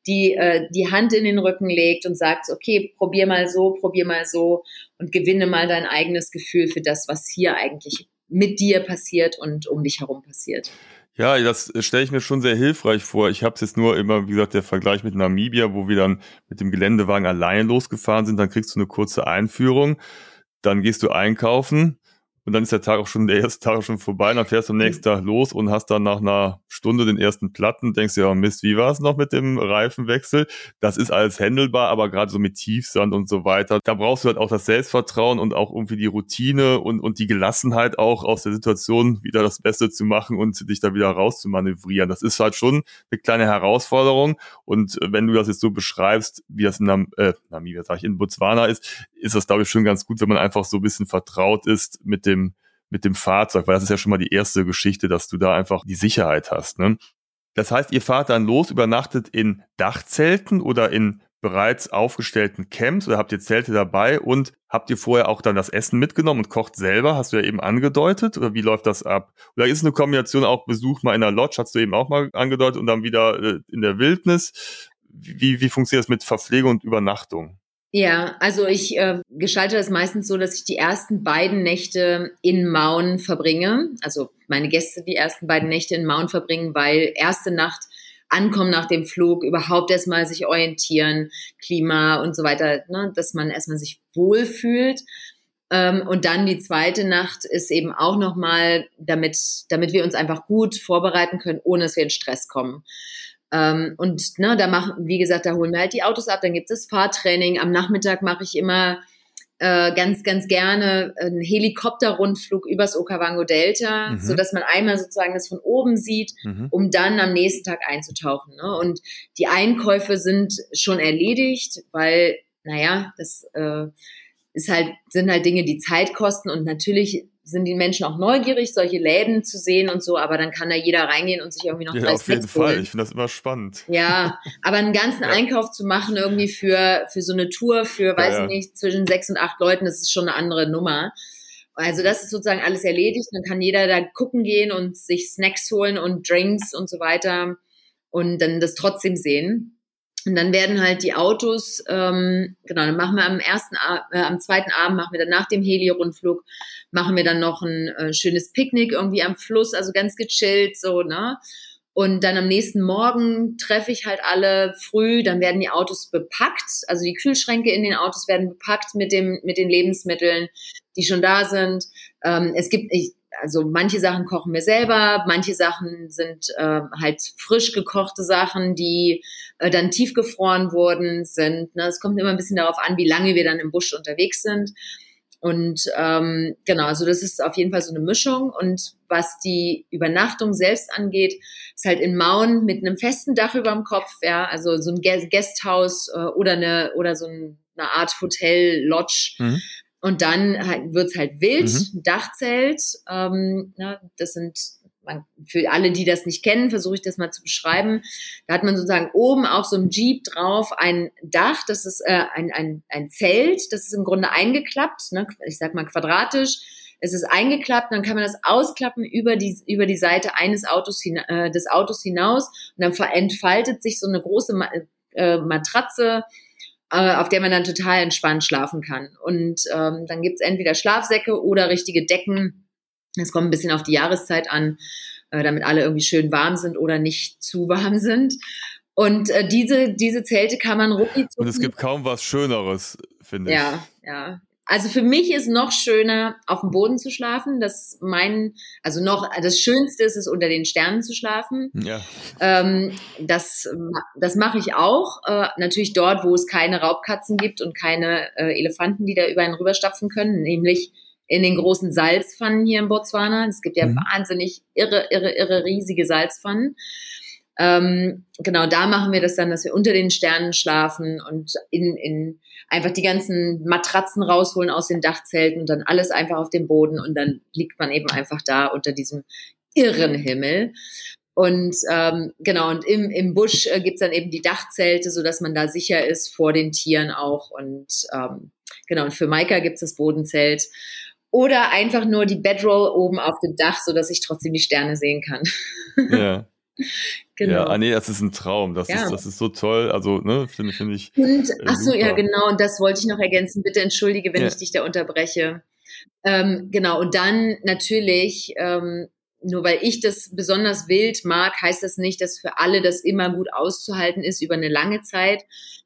die äh, die Hand in den Rücken legt und sagt, okay, probier mal so, probier mal so und gewinne mal dein eigenes Gefühl für das, was hier eigentlich mit dir passiert und um dich herum passiert. Ja, das stelle ich mir schon sehr hilfreich vor. Ich habe es jetzt nur immer, wie gesagt, der Vergleich mit Namibia, wo wir dann mit dem Geländewagen allein losgefahren sind. Dann kriegst du eine kurze Einführung, dann gehst du einkaufen, und dann ist der Tag auch schon, der erste Tag schon vorbei, und dann fährst du am nächsten Tag los und hast dann nach einer Stunde den ersten Platten, denkst du, ja, Mist, wie war es noch mit dem Reifenwechsel? Das ist alles händelbar, aber gerade so mit Tiefsand und so weiter, da brauchst du halt auch das Selbstvertrauen und auch irgendwie die Routine und, und die Gelassenheit auch aus der Situation wieder das Beste zu machen und dich da wieder rauszumanövrieren. Das ist halt schon eine kleine Herausforderung und wenn du das jetzt so beschreibst, wie das in Nam äh, Namibia, sag ich, in Botswana ist, ist das, glaube ich, schon ganz gut, wenn man einfach so ein bisschen vertraut ist mit dem, mit dem Fahrzeug, weil das ist ja schon mal die erste Geschichte, dass du da einfach die Sicherheit hast. Ne? Das heißt, ihr fahrt dann los, übernachtet in Dachzelten oder in bereits aufgestellten Camps oder habt ihr Zelte dabei und habt ihr vorher auch dann das Essen mitgenommen und kocht selber? Hast du ja eben angedeutet oder wie läuft das ab? Oder ist es eine Kombination auch Besuch mal in der Lodge, hast du eben auch mal angedeutet und dann wieder äh, in der Wildnis? Wie, wie funktioniert das mit Verpflegung und Übernachtung? Ja, also ich äh, gestalte das meistens so, dass ich die ersten beiden Nächte in Maun verbringe. Also meine Gäste die ersten beiden Nächte in Maun verbringen, weil erste Nacht ankommen nach dem Flug, überhaupt erstmal sich orientieren, Klima und so weiter, ne, dass man erstmal sich wohlfühlt. Ähm, und dann die zweite Nacht ist eben auch nochmal, damit, damit wir uns einfach gut vorbereiten können, ohne dass wir in Stress kommen. Ähm, und ne, da machen, wie gesagt, da holen wir halt die Autos ab, dann gibt es Fahrtraining. Am Nachmittag mache ich immer äh, ganz, ganz gerne einen Helikopterrundflug übers Okavango Delta, mhm. so dass man einmal sozusagen das von oben sieht, mhm. um dann am nächsten Tag einzutauchen. Ne? Und die Einkäufe sind schon erledigt, weil, naja, das äh, ist halt, sind halt Dinge, die Zeit kosten und natürlich sind die Menschen auch neugierig, solche Läden zu sehen und so, aber dann kann da jeder reingehen und sich irgendwie noch Ja, auf jeden Fall. Ich finde das immer spannend. Ja, aber einen ganzen ja. Einkauf zu machen irgendwie für, für so eine Tour für, weiß ja, ich nicht, zwischen sechs und acht Leuten, das ist schon eine andere Nummer. Also das ist sozusagen alles erledigt. Dann kann jeder da gucken gehen und sich Snacks holen und Drinks und so weiter und dann das trotzdem sehen. Und dann werden halt die Autos, ähm, genau, dann machen wir am ersten, äh, am zweiten Abend machen wir dann nach dem Heli-Rundflug machen wir dann noch ein äh, schönes Picknick irgendwie am Fluss, also ganz gechillt so, ne? Und dann am nächsten Morgen treffe ich halt alle früh, dann werden die Autos bepackt, also die Kühlschränke in den Autos werden bepackt mit dem mit den Lebensmitteln, die schon da sind. Ähm, es gibt ich, also manche Sachen kochen wir selber, manche Sachen sind äh, halt frisch gekochte Sachen, die äh, dann tiefgefroren wurden sind. Ne? Es kommt immer ein bisschen darauf an, wie lange wir dann im Busch unterwegs sind. Und ähm, genau, also das ist auf jeden Fall so eine Mischung. Und was die Übernachtung selbst angeht, ist halt in Mauen mit einem festen Dach über dem Kopf, ja, also so ein Gasthaus äh, oder eine oder so eine Art Hotel, Lodge. Mhm. Und dann halt, wird's halt wild, mhm. Dachzelt. Ähm, ja, das sind man, für alle, die das nicht kennen, versuche ich das mal zu beschreiben. Da hat man sozusagen oben auf so einem Jeep drauf ein Dach, das ist äh, ein, ein, ein Zelt, das ist im Grunde eingeklappt, ne? ich sag mal quadratisch. Es ist eingeklappt, dann kann man das ausklappen über die, über die Seite eines Autos äh, des Autos hinaus und dann entfaltet sich so eine große Ma äh, Matratze, auf der man dann total entspannt schlafen kann. Und ähm, dann gibt's entweder Schlafsäcke oder richtige Decken, es kommt ein bisschen auf die Jahreszeit an, äh, damit alle irgendwie schön warm sind oder nicht zu warm sind. Und äh, diese, diese Zelte kann man rucki Und es gibt kaum was Schöneres, finde ich. Ja, ja. Also für mich ist noch schöner, auf dem Boden zu schlafen. Das mein, also noch, das Schönste ist es, unter den Sternen zu schlafen. Ja. Ähm, das, das mache ich auch. Äh, natürlich dort, wo es keine Raubkatzen gibt und keine äh, Elefanten, die da über einen rüberstapfen können, nämlich in den großen Salzpfannen hier in Botswana. Es gibt ja mhm. wahnsinnig irre, irre, irre riesige Salzpfannen. Ähm, genau, da machen wir das dann, dass wir unter den Sternen schlafen und in, in einfach die ganzen Matratzen rausholen aus den Dachzelten und dann alles einfach auf dem Boden und dann liegt man eben einfach da unter diesem irren Himmel. Und ähm, genau, und im, im Busch äh, gibt's dann eben die Dachzelte, so dass man da sicher ist vor den Tieren auch. Und ähm, genau, und für Maika gibt's das Bodenzelt. Oder einfach nur die Bedroll oben auf dem Dach, so dass ich trotzdem die Sterne sehen kann. Ja. genau. Ja, ah, nee, das ist ein Traum. Das, ja. ist, das ist so toll. Also, ne, finde find ich. Und, äh, ach so, ja, genau. Und das wollte ich noch ergänzen. Bitte entschuldige, wenn ja. ich dich da unterbreche. Ähm, genau. Und dann natürlich, ähm, nur weil ich das besonders wild mag, heißt das nicht, dass für alle das immer gut auszuhalten ist über eine lange Zeit.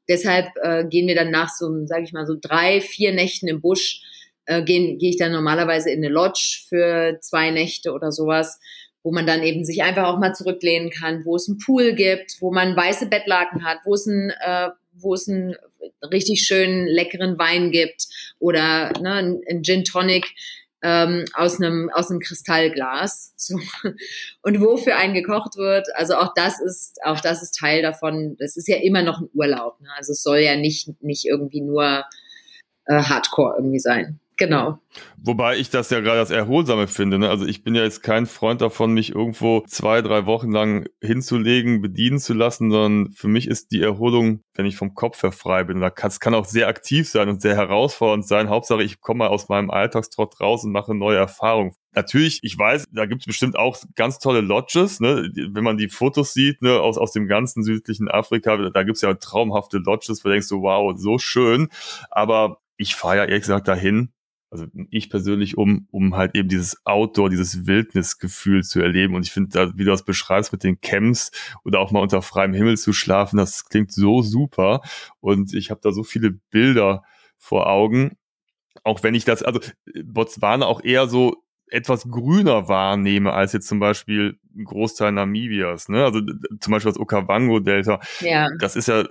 Deshalb äh, gehen wir dann nach so, sage ich mal, so drei, vier Nächten im Busch äh, gehe geh ich dann normalerweise in eine Lodge für zwei Nächte oder sowas wo man dann eben sich einfach auch mal zurücklehnen kann, wo es einen Pool gibt, wo man weiße Bettlaken hat, wo es ein, äh, wo es einen richtig schönen leckeren Wein gibt oder ne, ein Gin Tonic ähm, aus einem aus einem Kristallglas so. und wo für einen gekocht wird. Also auch das ist auch das ist Teil davon. Das ist ja immer noch ein Urlaub. Ne? Also es soll ja nicht nicht irgendwie nur äh, Hardcore irgendwie sein. Genau. Wobei ich das ja gerade das Erholsame finde. Ne? Also ich bin ja jetzt kein Freund davon, mich irgendwo zwei, drei Wochen lang hinzulegen, bedienen zu lassen, sondern für mich ist die Erholung, wenn ich vom Kopf her frei bin. Das kann auch sehr aktiv sein und sehr herausfordernd sein. Hauptsache, ich komme mal aus meinem Alltagstrott raus und mache neue Erfahrungen. Natürlich, ich weiß, da gibt es bestimmt auch ganz tolle Lodges, ne? wenn man die Fotos sieht ne? aus, aus dem ganzen südlichen Afrika, da gibt es ja traumhafte Lodges, wo du denkst so, wow, so schön. Aber ich fahre ja ehrlich gesagt dahin, also ich persönlich, um, um halt eben dieses Outdoor, dieses Wildnisgefühl zu erleben. Und ich finde, da, wie du das beschreibst mit den Camps oder auch mal unter freiem Himmel zu schlafen, das klingt so super. Und ich habe da so viele Bilder vor Augen. Auch wenn ich das, also Botswana auch eher so etwas grüner wahrnehme als jetzt zum Beispiel Großteil Namibias. Ne? Also zum Beispiel das Okavango-Delta. Ja. Das ist ja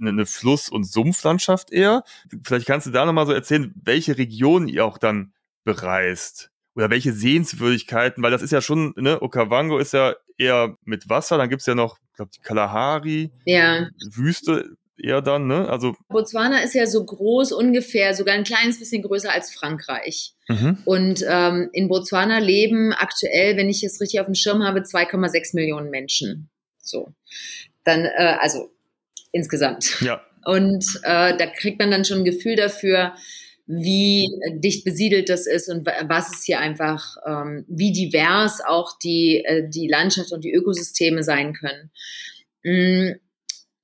eine Fluss- und Sumpflandschaft eher. Vielleicht kannst du da nochmal so erzählen, welche Regionen ihr auch dann bereist oder welche Sehenswürdigkeiten, weil das ist ja schon, ne, Okavango ist ja eher mit Wasser, dann gibt's ja noch, ich glaube, die Kalahari, ja. Wüste, eher dann, ne? Also Botswana ist ja so groß ungefähr, sogar ein kleines bisschen größer als Frankreich. Mhm. Und ähm, in Botswana leben aktuell, wenn ich es richtig auf dem Schirm habe, 2,6 Millionen Menschen. So. Dann, äh, also insgesamt. Ja. Und äh, da kriegt man dann schon ein Gefühl dafür, wie dicht besiedelt das ist und was es hier einfach, ähm, wie divers auch die, äh, die Landschaft und die Ökosysteme sein können.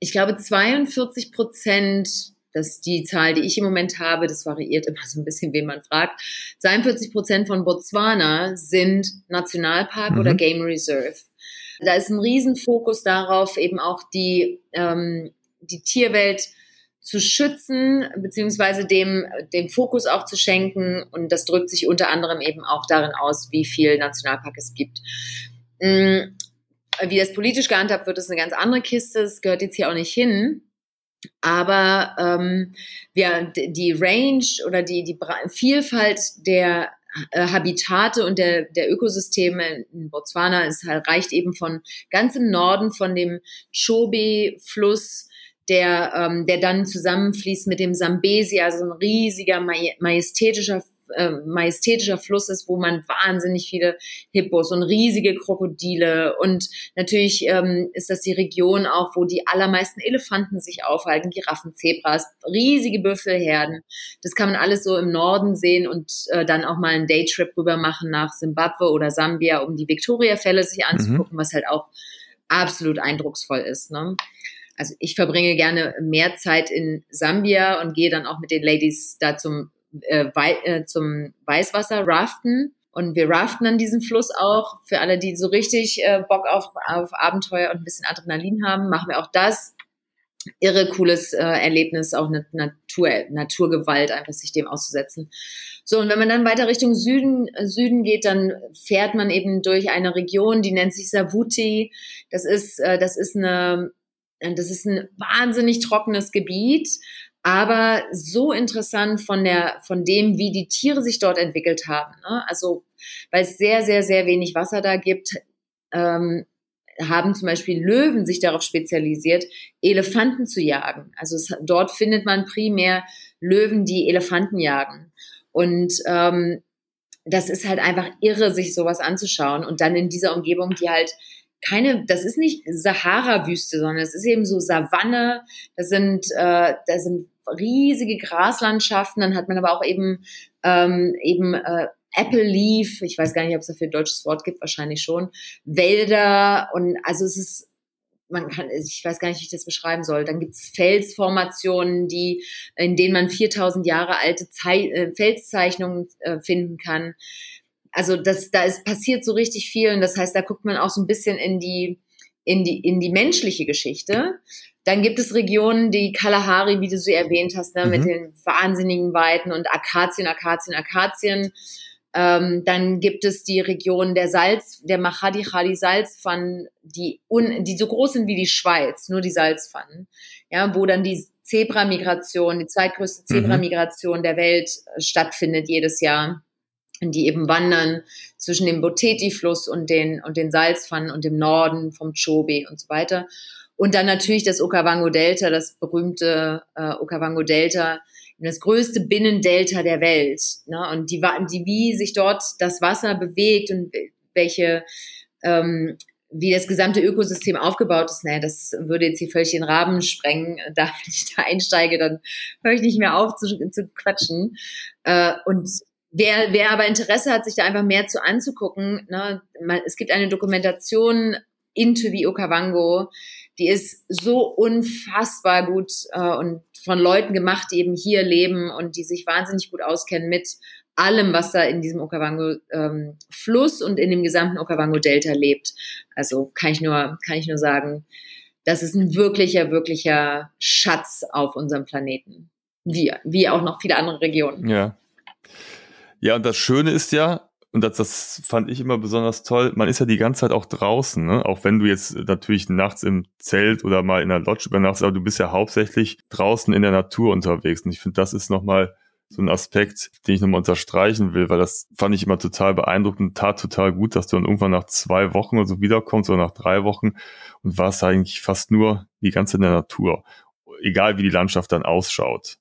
Ich glaube, 42 Prozent, das ist die Zahl, die ich im Moment habe, das variiert immer so ein bisschen, wen man fragt. 42 Prozent von Botswana sind Nationalpark mhm. oder Game Reserve. Da ist ein Riesenfokus darauf, eben auch die, ähm, die Tierwelt zu schützen, beziehungsweise dem, dem Fokus auch zu schenken. Und das drückt sich unter anderem eben auch darin aus, wie viel Nationalpark es gibt. Mm, wie das politisch gehandhabt wird, ist eine ganz andere Kiste. Das gehört jetzt hier auch nicht hin. Aber ähm, wir, die Range oder die, die Vielfalt der äh, Habitate und der, der Ökosysteme in Botswana ist halt, reicht eben von ganz im Norden von dem Chobe-Fluss, der, ähm, der dann zusammenfließt mit dem Sambesi, also ein riesiger, majestätischer äh, majestätischer Fluss ist, wo man wahnsinnig viele Hippos und riesige Krokodile und natürlich ähm, ist das die Region auch, wo die allermeisten Elefanten sich aufhalten, Giraffen, Zebras, riesige Büffelherden. Das kann man alles so im Norden sehen und äh, dann auch mal einen Daytrip rüber machen nach Simbabwe oder Sambia, um die Victoria-Fälle sich anzugucken, mhm. was halt auch absolut eindrucksvoll ist. Ne? Also ich verbringe gerne mehr Zeit in Sambia und gehe dann auch mit den Ladies da zum äh, äh, zum Weißwasser raften. Und wir raften an diesem Fluss auch. Für alle, die so richtig äh, Bock auf, auf Abenteuer und ein bisschen Adrenalin haben, machen wir auch das. Irre cooles äh, Erlebnis, auch eine Natur, Naturgewalt, einfach sich dem auszusetzen. So, und wenn man dann weiter Richtung Süden, äh, Süden geht, dann fährt man eben durch eine Region, die nennt sich Savuti. Das ist, äh, das ist eine, das ist ein wahnsinnig trockenes Gebiet, aber so interessant von der, von dem, wie die Tiere sich dort entwickelt haben. Ne? Also, weil es sehr, sehr, sehr wenig Wasser da gibt, ähm, haben zum Beispiel Löwen sich darauf spezialisiert, Elefanten zu jagen. Also es, dort findet man primär Löwen, die Elefanten jagen. Und ähm, das ist halt einfach irre, sich sowas anzuschauen. Und dann in dieser Umgebung, die halt keine, das ist nicht Sahara-Wüste, sondern es ist eben so Savanne, das sind, äh, das sind riesige Graslandschaften, dann hat man aber auch eben, ähm, eben äh, Apple Leaf, ich weiß gar nicht, ob es dafür ein deutsches Wort gibt, wahrscheinlich schon, Wälder und also es ist man kann, ich weiß gar nicht, wie ich das beschreiben soll. Dann gibt's Felsformationen, die, in denen man 4000 Jahre alte Zei äh, Felszeichnungen äh, finden kann also das, da ist passiert so richtig viel und das heißt, da guckt man auch so ein bisschen in die, in die, in die menschliche Geschichte. Dann gibt es Regionen, die Kalahari, wie du sie erwähnt hast, ne, mhm. mit den wahnsinnigen Weiten und Akazien, Akazien, Akazien. Ähm, dann gibt es die Region der Salz, der Mahadi-Khadi Salzpfannen, die, un, die so groß sind wie die Schweiz, nur die Salzpfannen. Ja, wo dann die Zebra-Migration, die zweitgrößte mhm. Zebra-Migration der Welt äh, stattfindet jedes Jahr. Die eben wandern zwischen dem Boteti-Fluss und den, und den Salzpfannen und dem Norden vom Chobe und so weiter. Und dann natürlich das Okavango-Delta, das berühmte äh, Okavango-Delta, das größte Binnendelta der Welt. Ne? Und die, die, wie sich dort das Wasser bewegt und welche, ähm, wie das gesamte Ökosystem aufgebaut ist, naja, das würde jetzt hier völlig den Rahmen sprengen. Da, wenn ich da einsteige, dann höre ich nicht mehr auf zu, zu quatschen. Äh, und Wer, wer aber Interesse hat, sich da einfach mehr zu anzugucken, ne, man, es gibt eine Dokumentation Into the Okavango, die ist so unfassbar gut äh, und von Leuten gemacht, die eben hier leben und die sich wahnsinnig gut auskennen mit allem, was da in diesem Okavango-Fluss ähm, und in dem gesamten Okavango-Delta lebt. Also kann ich nur, kann ich nur sagen, das ist ein wirklicher, wirklicher Schatz auf unserem Planeten. Wie, wie auch noch viele andere Regionen. Ja. Ja, und das Schöne ist ja, und das, das fand ich immer besonders toll, man ist ja die ganze Zeit auch draußen, ne? auch wenn du jetzt natürlich nachts im Zelt oder mal in der Lodge übernachtest, aber du bist ja hauptsächlich draußen in der Natur unterwegs. Und ich finde, das ist nochmal so ein Aspekt, den ich nochmal unterstreichen will, weil das fand ich immer total beeindruckend, tat total gut, dass du dann irgendwann nach zwei Wochen oder so wiederkommst oder nach drei Wochen und warst eigentlich fast nur die ganze in der Natur. Egal wie die Landschaft dann ausschaut.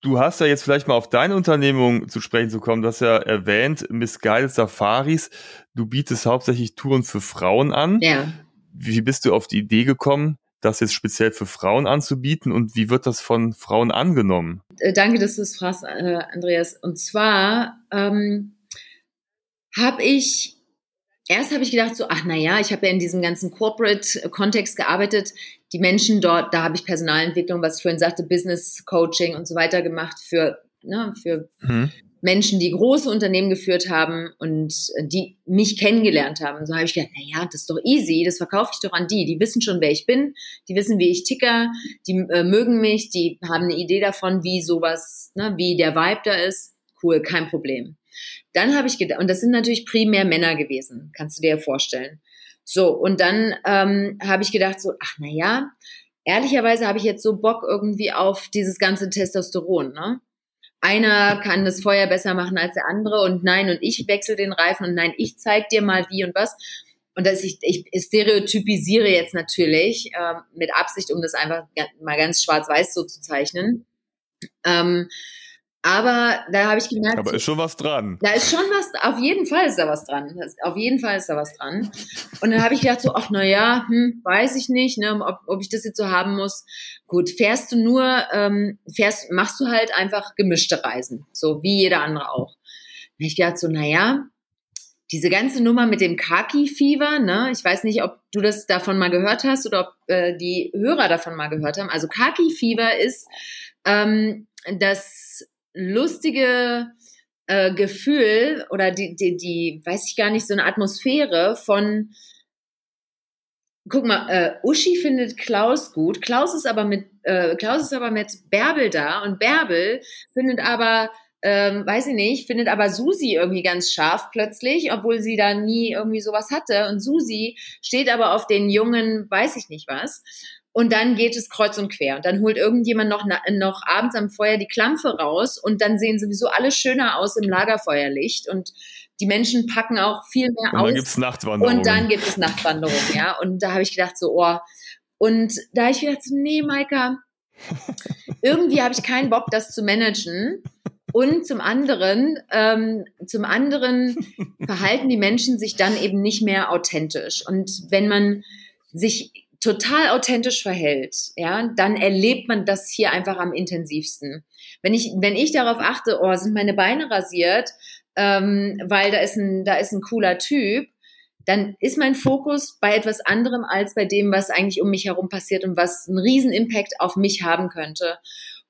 Du hast ja jetzt vielleicht mal auf deine Unternehmung zu sprechen zu kommen. Du hast ja erwähnt, Miss Guided Safaris. Du bietest hauptsächlich Touren für Frauen an. Ja. Wie bist du auf die Idee gekommen, das jetzt speziell für Frauen anzubieten und wie wird das von Frauen angenommen? Äh, danke, dass du es fragst, äh, Andreas. Und zwar ähm, habe ich erst habe ich gedacht so, ach na ja, ich habe ja in diesem ganzen Corporate-Kontext gearbeitet. Die Menschen dort, da habe ich Personalentwicklung, was ich vorhin sagte, Business Coaching und so weiter gemacht für, ne, für mhm. Menschen, die große Unternehmen geführt haben und die mich kennengelernt haben. So habe ich gedacht, na ja, das ist doch easy, das verkaufe ich doch an die. Die wissen schon, wer ich bin, die wissen, wie ich ticker, die äh, mögen mich, die haben eine Idee davon, wie sowas, ne, wie der Vibe da ist. Cool, kein Problem. Dann habe ich gedacht, und das sind natürlich primär Männer gewesen, kannst du dir ja vorstellen. So, und dann ähm, habe ich gedacht, so, ach na ja, ehrlicherweise habe ich jetzt so Bock irgendwie auf dieses ganze Testosteron, ne? Einer kann das Feuer besser machen als der andere und nein, und ich wechsle den Reifen und nein, ich zeig dir mal wie und was. Und dass ich, ich stereotypisiere jetzt natürlich äh, mit Absicht, um das einfach mal ganz schwarz-weiß so zu zeichnen. Ähm, aber da habe ich gemerkt. Aber ist schon was dran. Da ist schon was, auf jeden Fall ist da was dran. Auf jeden Fall ist da was dran. Und dann habe ich gedacht so, ach na ja, hm, weiß ich nicht, ne, ob, ob ich das jetzt so haben muss. Gut, fährst du nur, ähm, fährst, machst du halt einfach gemischte Reisen, so wie jeder andere auch. Habe ich gedacht so, na ja, diese ganze Nummer mit dem Kaki-Fieber, ne, ich weiß nicht, ob du das davon mal gehört hast oder ob äh, die Hörer davon mal gehört haben. Also Kaki-Fieber ist ähm, das lustige äh, Gefühl oder die, die, die, weiß ich gar nicht, so eine Atmosphäre von, guck mal, äh, Uschi findet Klaus gut, Klaus ist aber mit, äh, Klaus ist aber mit Bärbel da und Bärbel findet aber ähm, weiß ich nicht, findet aber Susi irgendwie ganz scharf plötzlich, obwohl sie da nie irgendwie sowas hatte. Und Susi steht aber auf den jungen, weiß ich nicht was. Und dann geht es kreuz und quer. Und dann holt irgendjemand noch, noch abends am Feuer die Klampfe raus und dann sehen sowieso alle schöner aus im Lagerfeuerlicht. Und die Menschen packen auch viel mehr und aus. Und dann gibt es Nachtwanderungen. Und dann gibt es Nachtwanderungen, ja. Und da habe ich gedacht, so, oh. Und da habe ich gedacht, so, nee, Maika, irgendwie habe ich keinen Bock, das zu managen. Und zum anderen, ähm, zum anderen verhalten die Menschen sich dann eben nicht mehr authentisch. Und wenn man sich total authentisch verhält, ja, dann erlebt man das hier einfach am intensivsten. Wenn ich, wenn ich darauf achte, oh, sind meine Beine rasiert, ähm, weil da ist ein, da ist ein cooler Typ, dann ist mein Fokus bei etwas anderem als bei dem, was eigentlich um mich herum passiert und was einen riesen Impact auf mich haben könnte.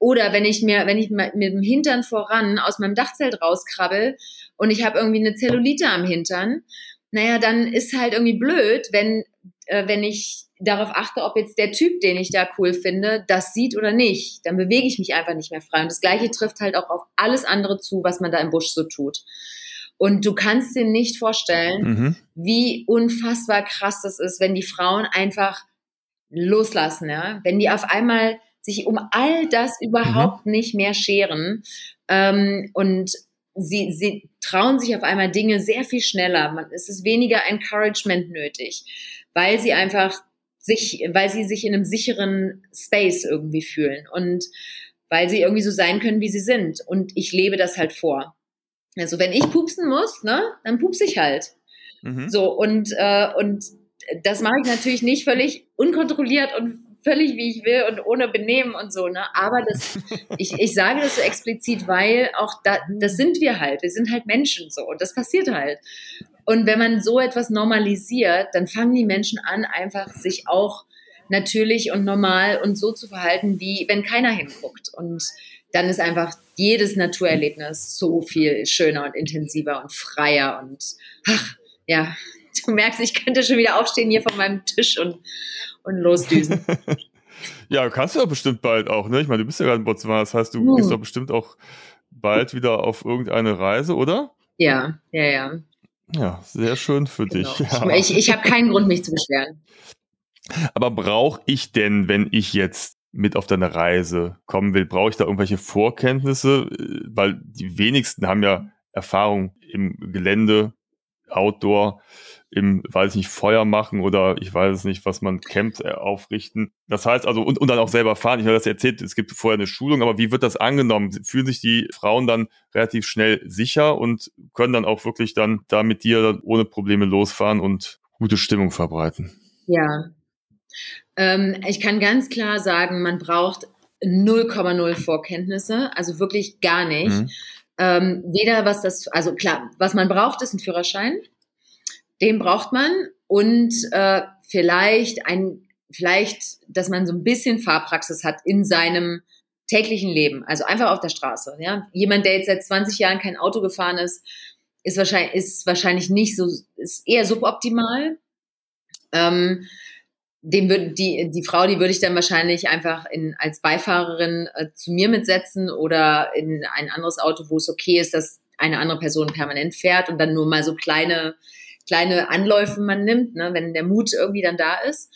Oder wenn ich mir, wenn ich mit dem Hintern voran aus meinem Dachzelt rauskrabbel und ich habe irgendwie eine Zellulite am Hintern, naja, dann ist halt irgendwie blöd, wenn, äh, wenn ich darauf achte, ob jetzt der Typ, den ich da cool finde, das sieht oder nicht. Dann bewege ich mich einfach nicht mehr frei. Und das Gleiche trifft halt auch auf alles andere zu, was man da im Busch so tut. Und du kannst dir nicht vorstellen, mhm. wie unfassbar krass das ist, wenn die Frauen einfach loslassen, ja. Wenn die auf einmal sich um all das überhaupt mhm. nicht mehr scheren ähm, und sie, sie trauen sich auf einmal Dinge sehr viel schneller. Man, es ist weniger Encouragement nötig, weil sie einfach sich, weil sie sich in einem sicheren Space irgendwie fühlen und weil sie irgendwie so sein können, wie sie sind. Und ich lebe das halt vor. Also wenn ich pupsen muss, ne, dann pupse ich halt. Mhm. So und äh, und das mache ich natürlich nicht völlig unkontrolliert und völlig wie ich will und ohne Benehmen und so, ne? Aber das, ich, ich sage das so explizit, weil auch da, das sind wir halt. Wir sind halt Menschen so und das passiert halt. Und wenn man so etwas normalisiert, dann fangen die Menschen an, einfach sich auch natürlich und normal und so zu verhalten, wie wenn keiner hinguckt. Und dann ist einfach jedes Naturerlebnis so viel schöner und intensiver und freier und ach, ja, du merkst, ich könnte schon wieder aufstehen hier von meinem Tisch und, und losdüsen. ja, kannst du ja bestimmt bald auch, ne? Ich meine, du bist ja gerade in Botswana, das heißt, du hm. gehst doch bestimmt auch bald wieder auf irgendeine Reise, oder? Ja, ja, ja. Ja, sehr schön für genau. dich. Ja. Ich, ich habe keinen Grund, mich zu beschweren. Aber brauche ich denn, wenn ich jetzt mit auf deine Reise kommen will, brauche ich da irgendwelche Vorkenntnisse? Weil die wenigsten haben ja Erfahrung im Gelände, Outdoor im, weiß ich nicht, Feuer machen oder ich weiß es nicht, was man Camps äh, aufrichten. Das heißt also, und, und dann auch selber fahren. Ich habe das erzählt, es gibt vorher eine Schulung, aber wie wird das angenommen? Fühlen sich die Frauen dann relativ schnell sicher und können dann auch wirklich dann da mit dir ohne Probleme losfahren und gute Stimmung verbreiten? Ja. Ähm, ich kann ganz klar sagen, man braucht 0,0 Vorkenntnisse, also wirklich gar nicht. Mhm. Ähm, weder was das, also klar, was man braucht, ist ein Führerschein. Den braucht man und äh, vielleicht ein, vielleicht, dass man so ein bisschen Fahrpraxis hat in seinem täglichen Leben, also einfach auf der Straße. Ja, jemand, der jetzt seit 20 Jahren kein Auto gefahren ist, ist wahrscheinlich, ist wahrscheinlich nicht so, ist eher suboptimal. Ähm, dem würde die die Frau, die würde ich dann wahrscheinlich einfach in als Beifahrerin äh, zu mir mitsetzen oder in ein anderes Auto, wo es okay ist, dass eine andere Person permanent fährt und dann nur mal so kleine kleine Anläufe man nimmt, ne, wenn der Mut irgendwie dann da ist.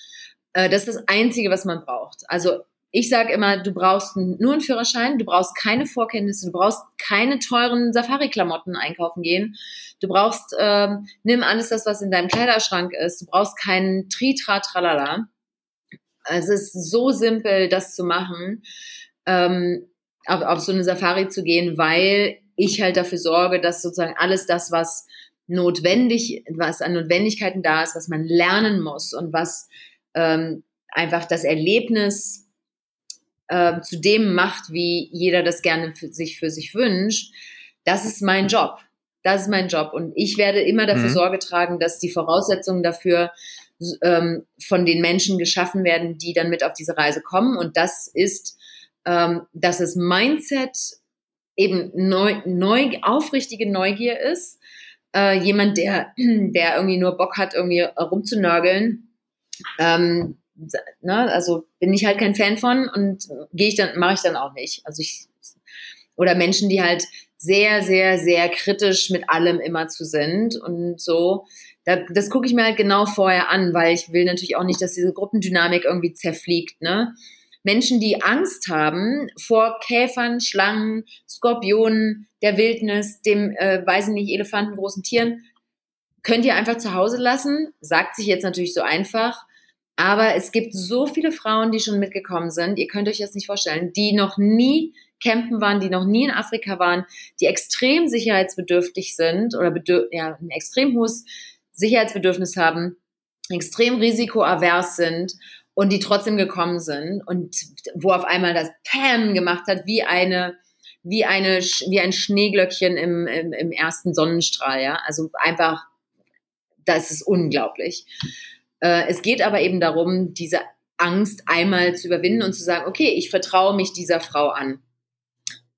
Äh, das ist das Einzige, was man braucht. Also ich sage immer, du brauchst nur einen Führerschein, du brauchst keine Vorkenntnisse, du brauchst keine teuren Safari-Klamotten einkaufen gehen. Du brauchst, ähm, nimm alles das, was in deinem Kleiderschrank ist. Du brauchst keinen Tritra, tralala. Es ist so simpel, das zu machen, ähm, auf, auf so eine Safari zu gehen, weil ich halt dafür sorge, dass sozusagen alles das, was notwendig, was an Notwendigkeiten da ist, was man lernen muss und was ähm, einfach das Erlebnis äh, zu dem macht, wie jeder das gerne für sich für sich wünscht, das ist mein Job. Das ist mein Job. Und ich werde immer dafür mhm. Sorge tragen, dass die Voraussetzungen dafür ähm, von den Menschen geschaffen werden, die dann mit auf diese Reise kommen. Und das ist, ähm, dass das Mindset eben neu, neu, aufrichtige Neugier ist, äh, jemand, der, der irgendwie nur Bock hat, irgendwie rumzunörgeln, ähm, ne, also bin ich halt kein Fan von und gehe ich dann, mache ich dann auch nicht. Also ich, oder Menschen, die halt sehr, sehr, sehr kritisch mit allem immer zu sind und so. Da, das gucke ich mir halt genau vorher an, weil ich will natürlich auch nicht, dass diese Gruppendynamik irgendwie zerfliegt, ne? Menschen, die Angst haben vor Käfern, Schlangen, Skorpionen, der Wildnis, dem, äh, weiß ich nicht, Elefanten, großen Tieren, könnt ihr einfach zu Hause lassen. Sagt sich jetzt natürlich so einfach. Aber es gibt so viele Frauen, die schon mitgekommen sind, ihr könnt euch das nicht vorstellen, die noch nie campen waren, die noch nie in Afrika waren, die extrem sicherheitsbedürftig sind oder ja, ein extrem hohes Sicherheitsbedürfnis haben, extrem risikoavers sind und die trotzdem gekommen sind und wo auf einmal das Pam gemacht hat, wie eine, wie eine, wie ein Schneeglöckchen im, im, im ersten Sonnenstrahl, ja. Also einfach, das ist unglaublich. Äh, es geht aber eben darum, diese Angst einmal zu überwinden und zu sagen, okay, ich vertraue mich dieser Frau an.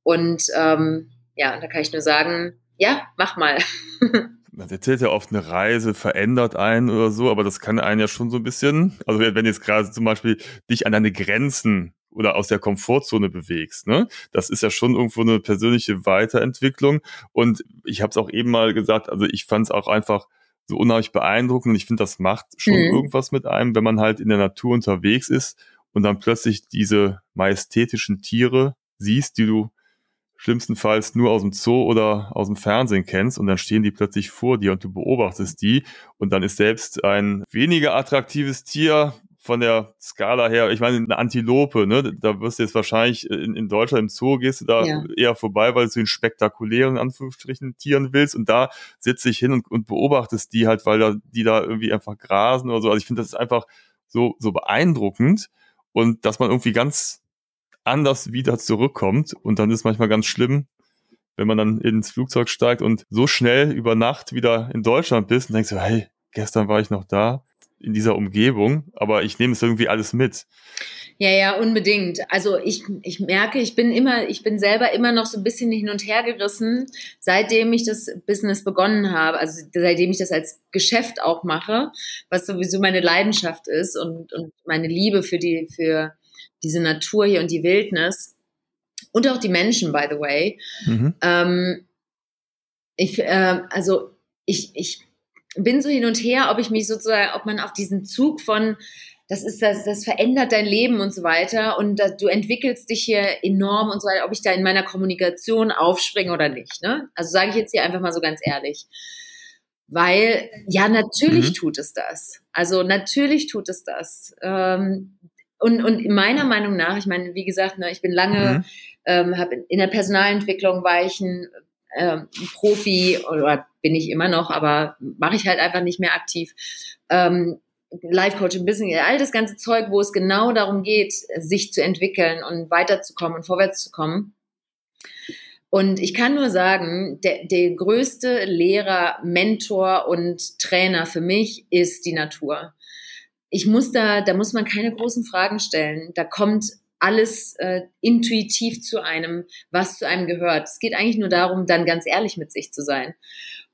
Und ähm, ja, da kann ich nur sagen, ja, mach mal. man erzählt ja oft, eine Reise verändert einen oder so, aber das kann einen ja schon so ein bisschen, also wenn jetzt gerade zum Beispiel dich an deine Grenzen oder aus der Komfortzone bewegst. Ne? Das ist ja schon irgendwo eine persönliche Weiterentwicklung. Und ich habe es auch eben mal gesagt, also ich fand es auch einfach so unheimlich beeindruckend und ich finde, das macht schon mhm. irgendwas mit einem, wenn man halt in der Natur unterwegs ist und dann plötzlich diese majestätischen Tiere siehst, die du schlimmstenfalls nur aus dem Zoo oder aus dem Fernsehen kennst und dann stehen die plötzlich vor dir und du beobachtest die und dann ist selbst ein weniger attraktives Tier von der Skala her, ich meine, eine Antilope, ne, da wirst du jetzt wahrscheinlich in, in Deutschland im Zoo gehst du da ja. eher vorbei, weil du den spektakulären, Anführungsstrichen, Tieren willst und da sitze ich hin und, und beobachtest die halt, weil da, die da irgendwie einfach grasen oder so. Also ich finde, das ist einfach so, so beeindruckend und dass man irgendwie ganz anders wieder zurückkommt. Und dann ist manchmal ganz schlimm, wenn man dann ins Flugzeug steigt und so schnell über Nacht wieder in Deutschland bist und denkst hey, gestern war ich noch da in dieser Umgebung, aber ich nehme es irgendwie alles mit. Ja, ja, unbedingt. Also ich, ich merke, ich bin immer, ich bin selber immer noch so ein bisschen hin und her gerissen, seitdem ich das Business begonnen habe, also seitdem ich das als Geschäft auch mache, was sowieso meine Leidenschaft ist und, und meine Liebe für die, für diese Natur hier und die Wildnis und auch die Menschen, by the way. Mhm. Ähm, ich, äh, also ich, ich bin so hin und her, ob ich mich sozusagen, ob man auf diesen Zug von das ist das, das verändert dein Leben und so weiter und das, du entwickelst dich hier enorm und so weiter, ob ich da in meiner Kommunikation aufspringe oder nicht. Ne? Also sage ich jetzt hier einfach mal so ganz ehrlich. Weil, ja, natürlich mhm. tut es das. Also natürlich tut es das. Ähm, und, und meiner Meinung nach, ich meine, wie gesagt, ne, ich bin lange, mhm. ähm, hab in der Personalentwicklung war ich ein, ähm, Profi oder bin ich immer noch, aber mache ich halt einfach nicht mehr aktiv. Ähm, Life Coaching, Business, all das ganze Zeug, wo es genau darum geht, sich zu entwickeln und weiterzukommen und vorwärts zu kommen. Und ich kann nur sagen, der, der größte Lehrer, Mentor und Trainer für mich ist die Natur ich muss da, da muss man keine großen Fragen stellen. Da kommt alles äh, intuitiv zu einem, was zu einem gehört. Es geht eigentlich nur darum, dann ganz ehrlich mit sich zu sein.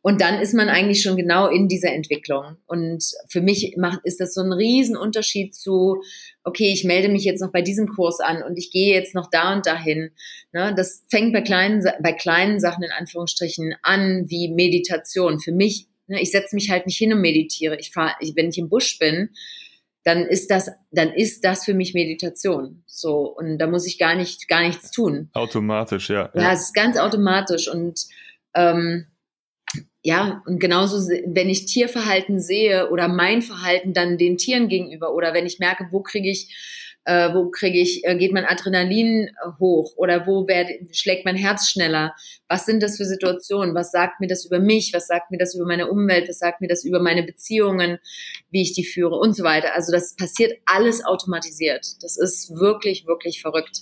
Und dann ist man eigentlich schon genau in dieser Entwicklung. Und für mich macht, ist das so ein Riesenunterschied zu, okay, ich melde mich jetzt noch bei diesem Kurs an und ich gehe jetzt noch da und dahin. Ne, das fängt bei kleinen, bei kleinen Sachen in Anführungsstrichen an, wie Meditation. Für mich, ne, ich setze mich halt nicht hin und meditiere. Ich fahre, wenn ich im Busch bin, dann ist das, dann ist das für mich Meditation. So, und da muss ich gar nicht, gar nichts tun. Automatisch, ja. Ja, es ist ganz automatisch und ähm, ja, und genauso, wenn ich Tierverhalten sehe oder mein Verhalten dann den Tieren gegenüber oder wenn ich merke, wo kriege ich äh, wo kriege ich, äh, geht mein Adrenalin äh, hoch oder wo werd, schlägt mein Herz schneller? Was sind das für Situationen? Was sagt mir das über mich? Was sagt mir das über meine Umwelt? Was sagt mir das über meine Beziehungen, wie ich die führe und so weiter? Also das passiert alles automatisiert. Das ist wirklich, wirklich verrückt.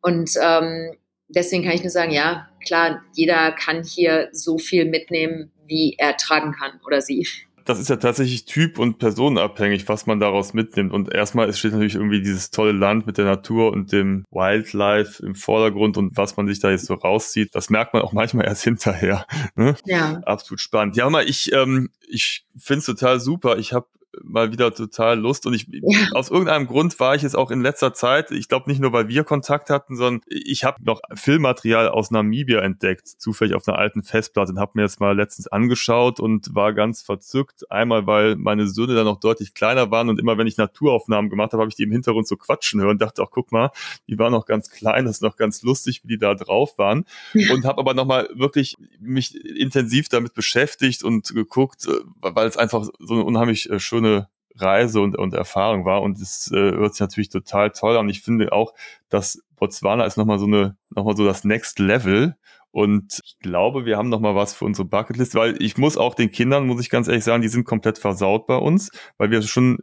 Und ähm, deswegen kann ich nur sagen, ja, klar, jeder kann hier so viel mitnehmen, wie er tragen kann oder sie das ist ja tatsächlich typ- und personenabhängig, was man daraus mitnimmt. Und erstmal steht natürlich irgendwie dieses tolle Land mit der Natur und dem Wildlife im Vordergrund und was man sich da jetzt so rauszieht. Das merkt man auch manchmal erst hinterher. Ne? Ja. Absolut spannend. Ja, mal, ich, ähm, ich finde es total super. Ich habe mal wieder total Lust und ich ja. aus irgendeinem Grund war ich es auch in letzter Zeit, ich glaube nicht nur, weil wir Kontakt hatten, sondern ich habe noch Filmmaterial aus Namibia entdeckt, zufällig auf einer alten Festplatte und habe mir jetzt mal letztens angeschaut und war ganz verzückt. Einmal, weil meine Söhne dann noch deutlich kleiner waren und immer wenn ich Naturaufnahmen gemacht habe, habe ich die im Hintergrund so quatschen hören und dachte auch, guck mal, die waren noch ganz klein, das ist noch ganz lustig, wie die da drauf waren ja. und habe aber nochmal wirklich mich intensiv damit beschäftigt und geguckt, äh, weil es einfach so eine unheimlich äh, schöne schöne Reise und, und Erfahrung war. Und es äh, hört sich natürlich total toll an. Ich finde auch, dass Botswana ist nochmal so eine, nochmal so das Next Level. Und ich glaube, wir haben noch mal was für unsere Bucketlist, weil ich muss auch den Kindern, muss ich ganz ehrlich sagen, die sind komplett versaut bei uns, weil wir schon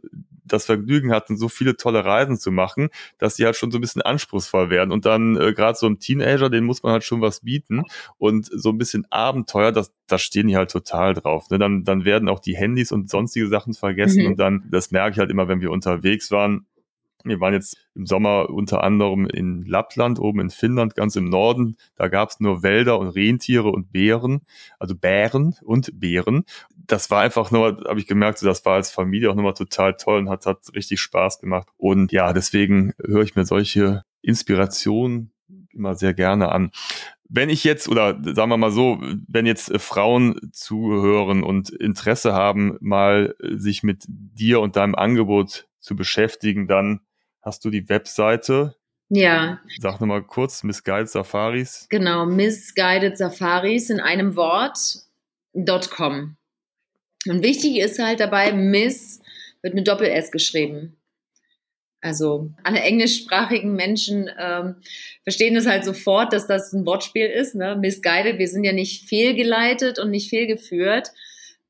das Vergnügen hatten, so viele tolle Reisen zu machen, dass die halt schon so ein bisschen anspruchsvoll werden. Und dann äh, gerade so ein Teenager, den muss man halt schon was bieten. Und so ein bisschen Abenteuer, das, da stehen die halt total drauf. Ne? Dann, dann werden auch die Handys und sonstige Sachen vergessen. Mhm. Und dann, das merke ich halt immer, wenn wir unterwegs waren, Wir waren jetzt im Sommer unter anderem in Lappland, oben in Finnland, ganz im Norden. Da gab es nur Wälder und Rentiere und Bären, also Bären und Bären. Das war einfach nur, habe ich gemerkt, das war als Familie auch nochmal total toll und hat, hat richtig Spaß gemacht. Und ja, deswegen höre ich mir solche Inspirationen immer sehr gerne an. Wenn ich jetzt, oder sagen wir mal so, wenn jetzt Frauen zuhören und Interesse haben, mal sich mit dir und deinem Angebot zu beschäftigen, dann hast du die Webseite. Ja. Sag nochmal kurz, Misguided Safaris. Genau, Misguided Safaris in einem Wort.com. Und wichtig ist halt dabei, Miss wird mit Doppel-S geschrieben. Also alle englischsprachigen Menschen ähm, verstehen das halt sofort, dass das ein Wortspiel ist. Ne? Misguided, wir sind ja nicht fehlgeleitet und nicht fehlgeführt.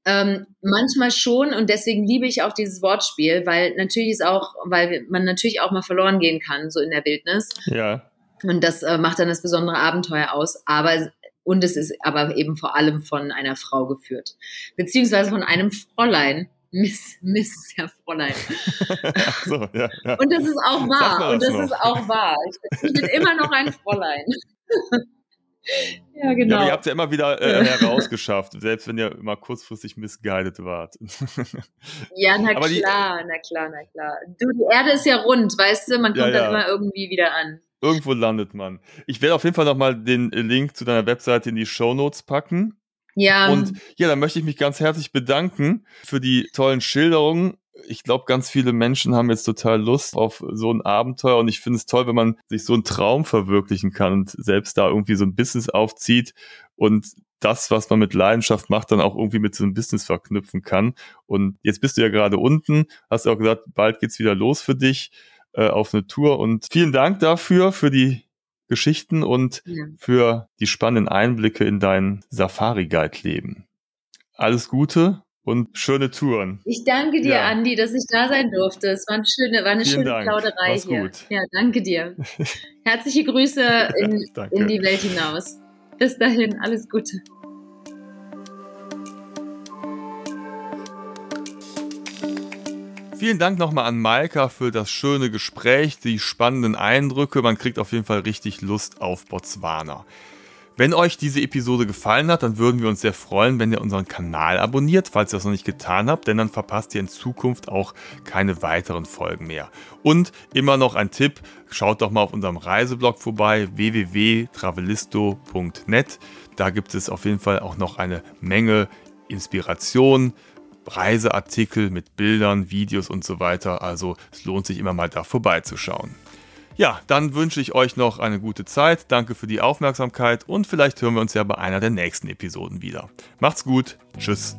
Ähm, manchmal schon und deswegen liebe ich auch dieses Wortspiel, weil natürlich ist auch, weil man natürlich auch mal verloren gehen kann, so in der Wildnis. Ja. Und das äh, macht dann das besondere Abenteuer aus. Aber und es ist aber eben vor allem von einer Frau geführt, beziehungsweise von einem Fräulein. Miss, Miss Herr Fräulein. so, ja, ja. Und das ist auch wahr. Und das noch. ist auch wahr. Ich, ich, bin immer noch ein Fräulein. ja, genau. Ja, aber ihr habt ja immer wieder äh, herausgeschafft, selbst wenn ihr immer kurzfristig missguided wart. ja, na aber klar, die, na klar, na klar. Du, die Erde ist ja rund, weißt du, man kommt ja, dann immer irgendwie wieder an. Irgendwo landet man. Ich werde auf jeden Fall nochmal den Link zu deiner Webseite in die Show Notes packen. Ja. Und ja, da möchte ich mich ganz herzlich bedanken für die tollen Schilderungen. Ich glaube, ganz viele Menschen haben jetzt total Lust auf so ein Abenteuer und ich finde es toll, wenn man sich so einen Traum verwirklichen kann und selbst da irgendwie so ein Business aufzieht und das, was man mit Leidenschaft macht, dann auch irgendwie mit so einem Business verknüpfen kann. Und jetzt bist du ja gerade unten, hast auch gesagt, bald geht's wieder los für dich äh, auf eine Tour und vielen Dank dafür, für die Geschichten und ja. für die spannenden Einblicke in dein Safari-Guide-Leben. Alles Gute und schöne Touren. Ich danke dir, ja. Andi, dass ich da sein durfte. Es war eine schöne, war eine Vielen schöne Dank. Plauderei Mach's hier. Gut. Ja, danke dir. Herzliche Grüße in, in die Welt hinaus. Bis dahin, alles Gute. Vielen Dank nochmal an Maika für das schöne Gespräch, die spannenden Eindrücke. Man kriegt auf jeden Fall richtig Lust auf Botswana. Wenn euch diese Episode gefallen hat, dann würden wir uns sehr freuen, wenn ihr unseren Kanal abonniert, falls ihr das noch nicht getan habt, denn dann verpasst ihr in Zukunft auch keine weiteren Folgen mehr. Und immer noch ein Tipp, schaut doch mal auf unserem Reiseblog vorbei, www.travelisto.net. Da gibt es auf jeden Fall auch noch eine Menge Inspiration, Reiseartikel mit Bildern, Videos und so weiter. Also es lohnt sich immer mal da vorbeizuschauen. Ja, dann wünsche ich euch noch eine gute Zeit. Danke für die Aufmerksamkeit und vielleicht hören wir uns ja bei einer der nächsten Episoden wieder. Macht's gut. Tschüss.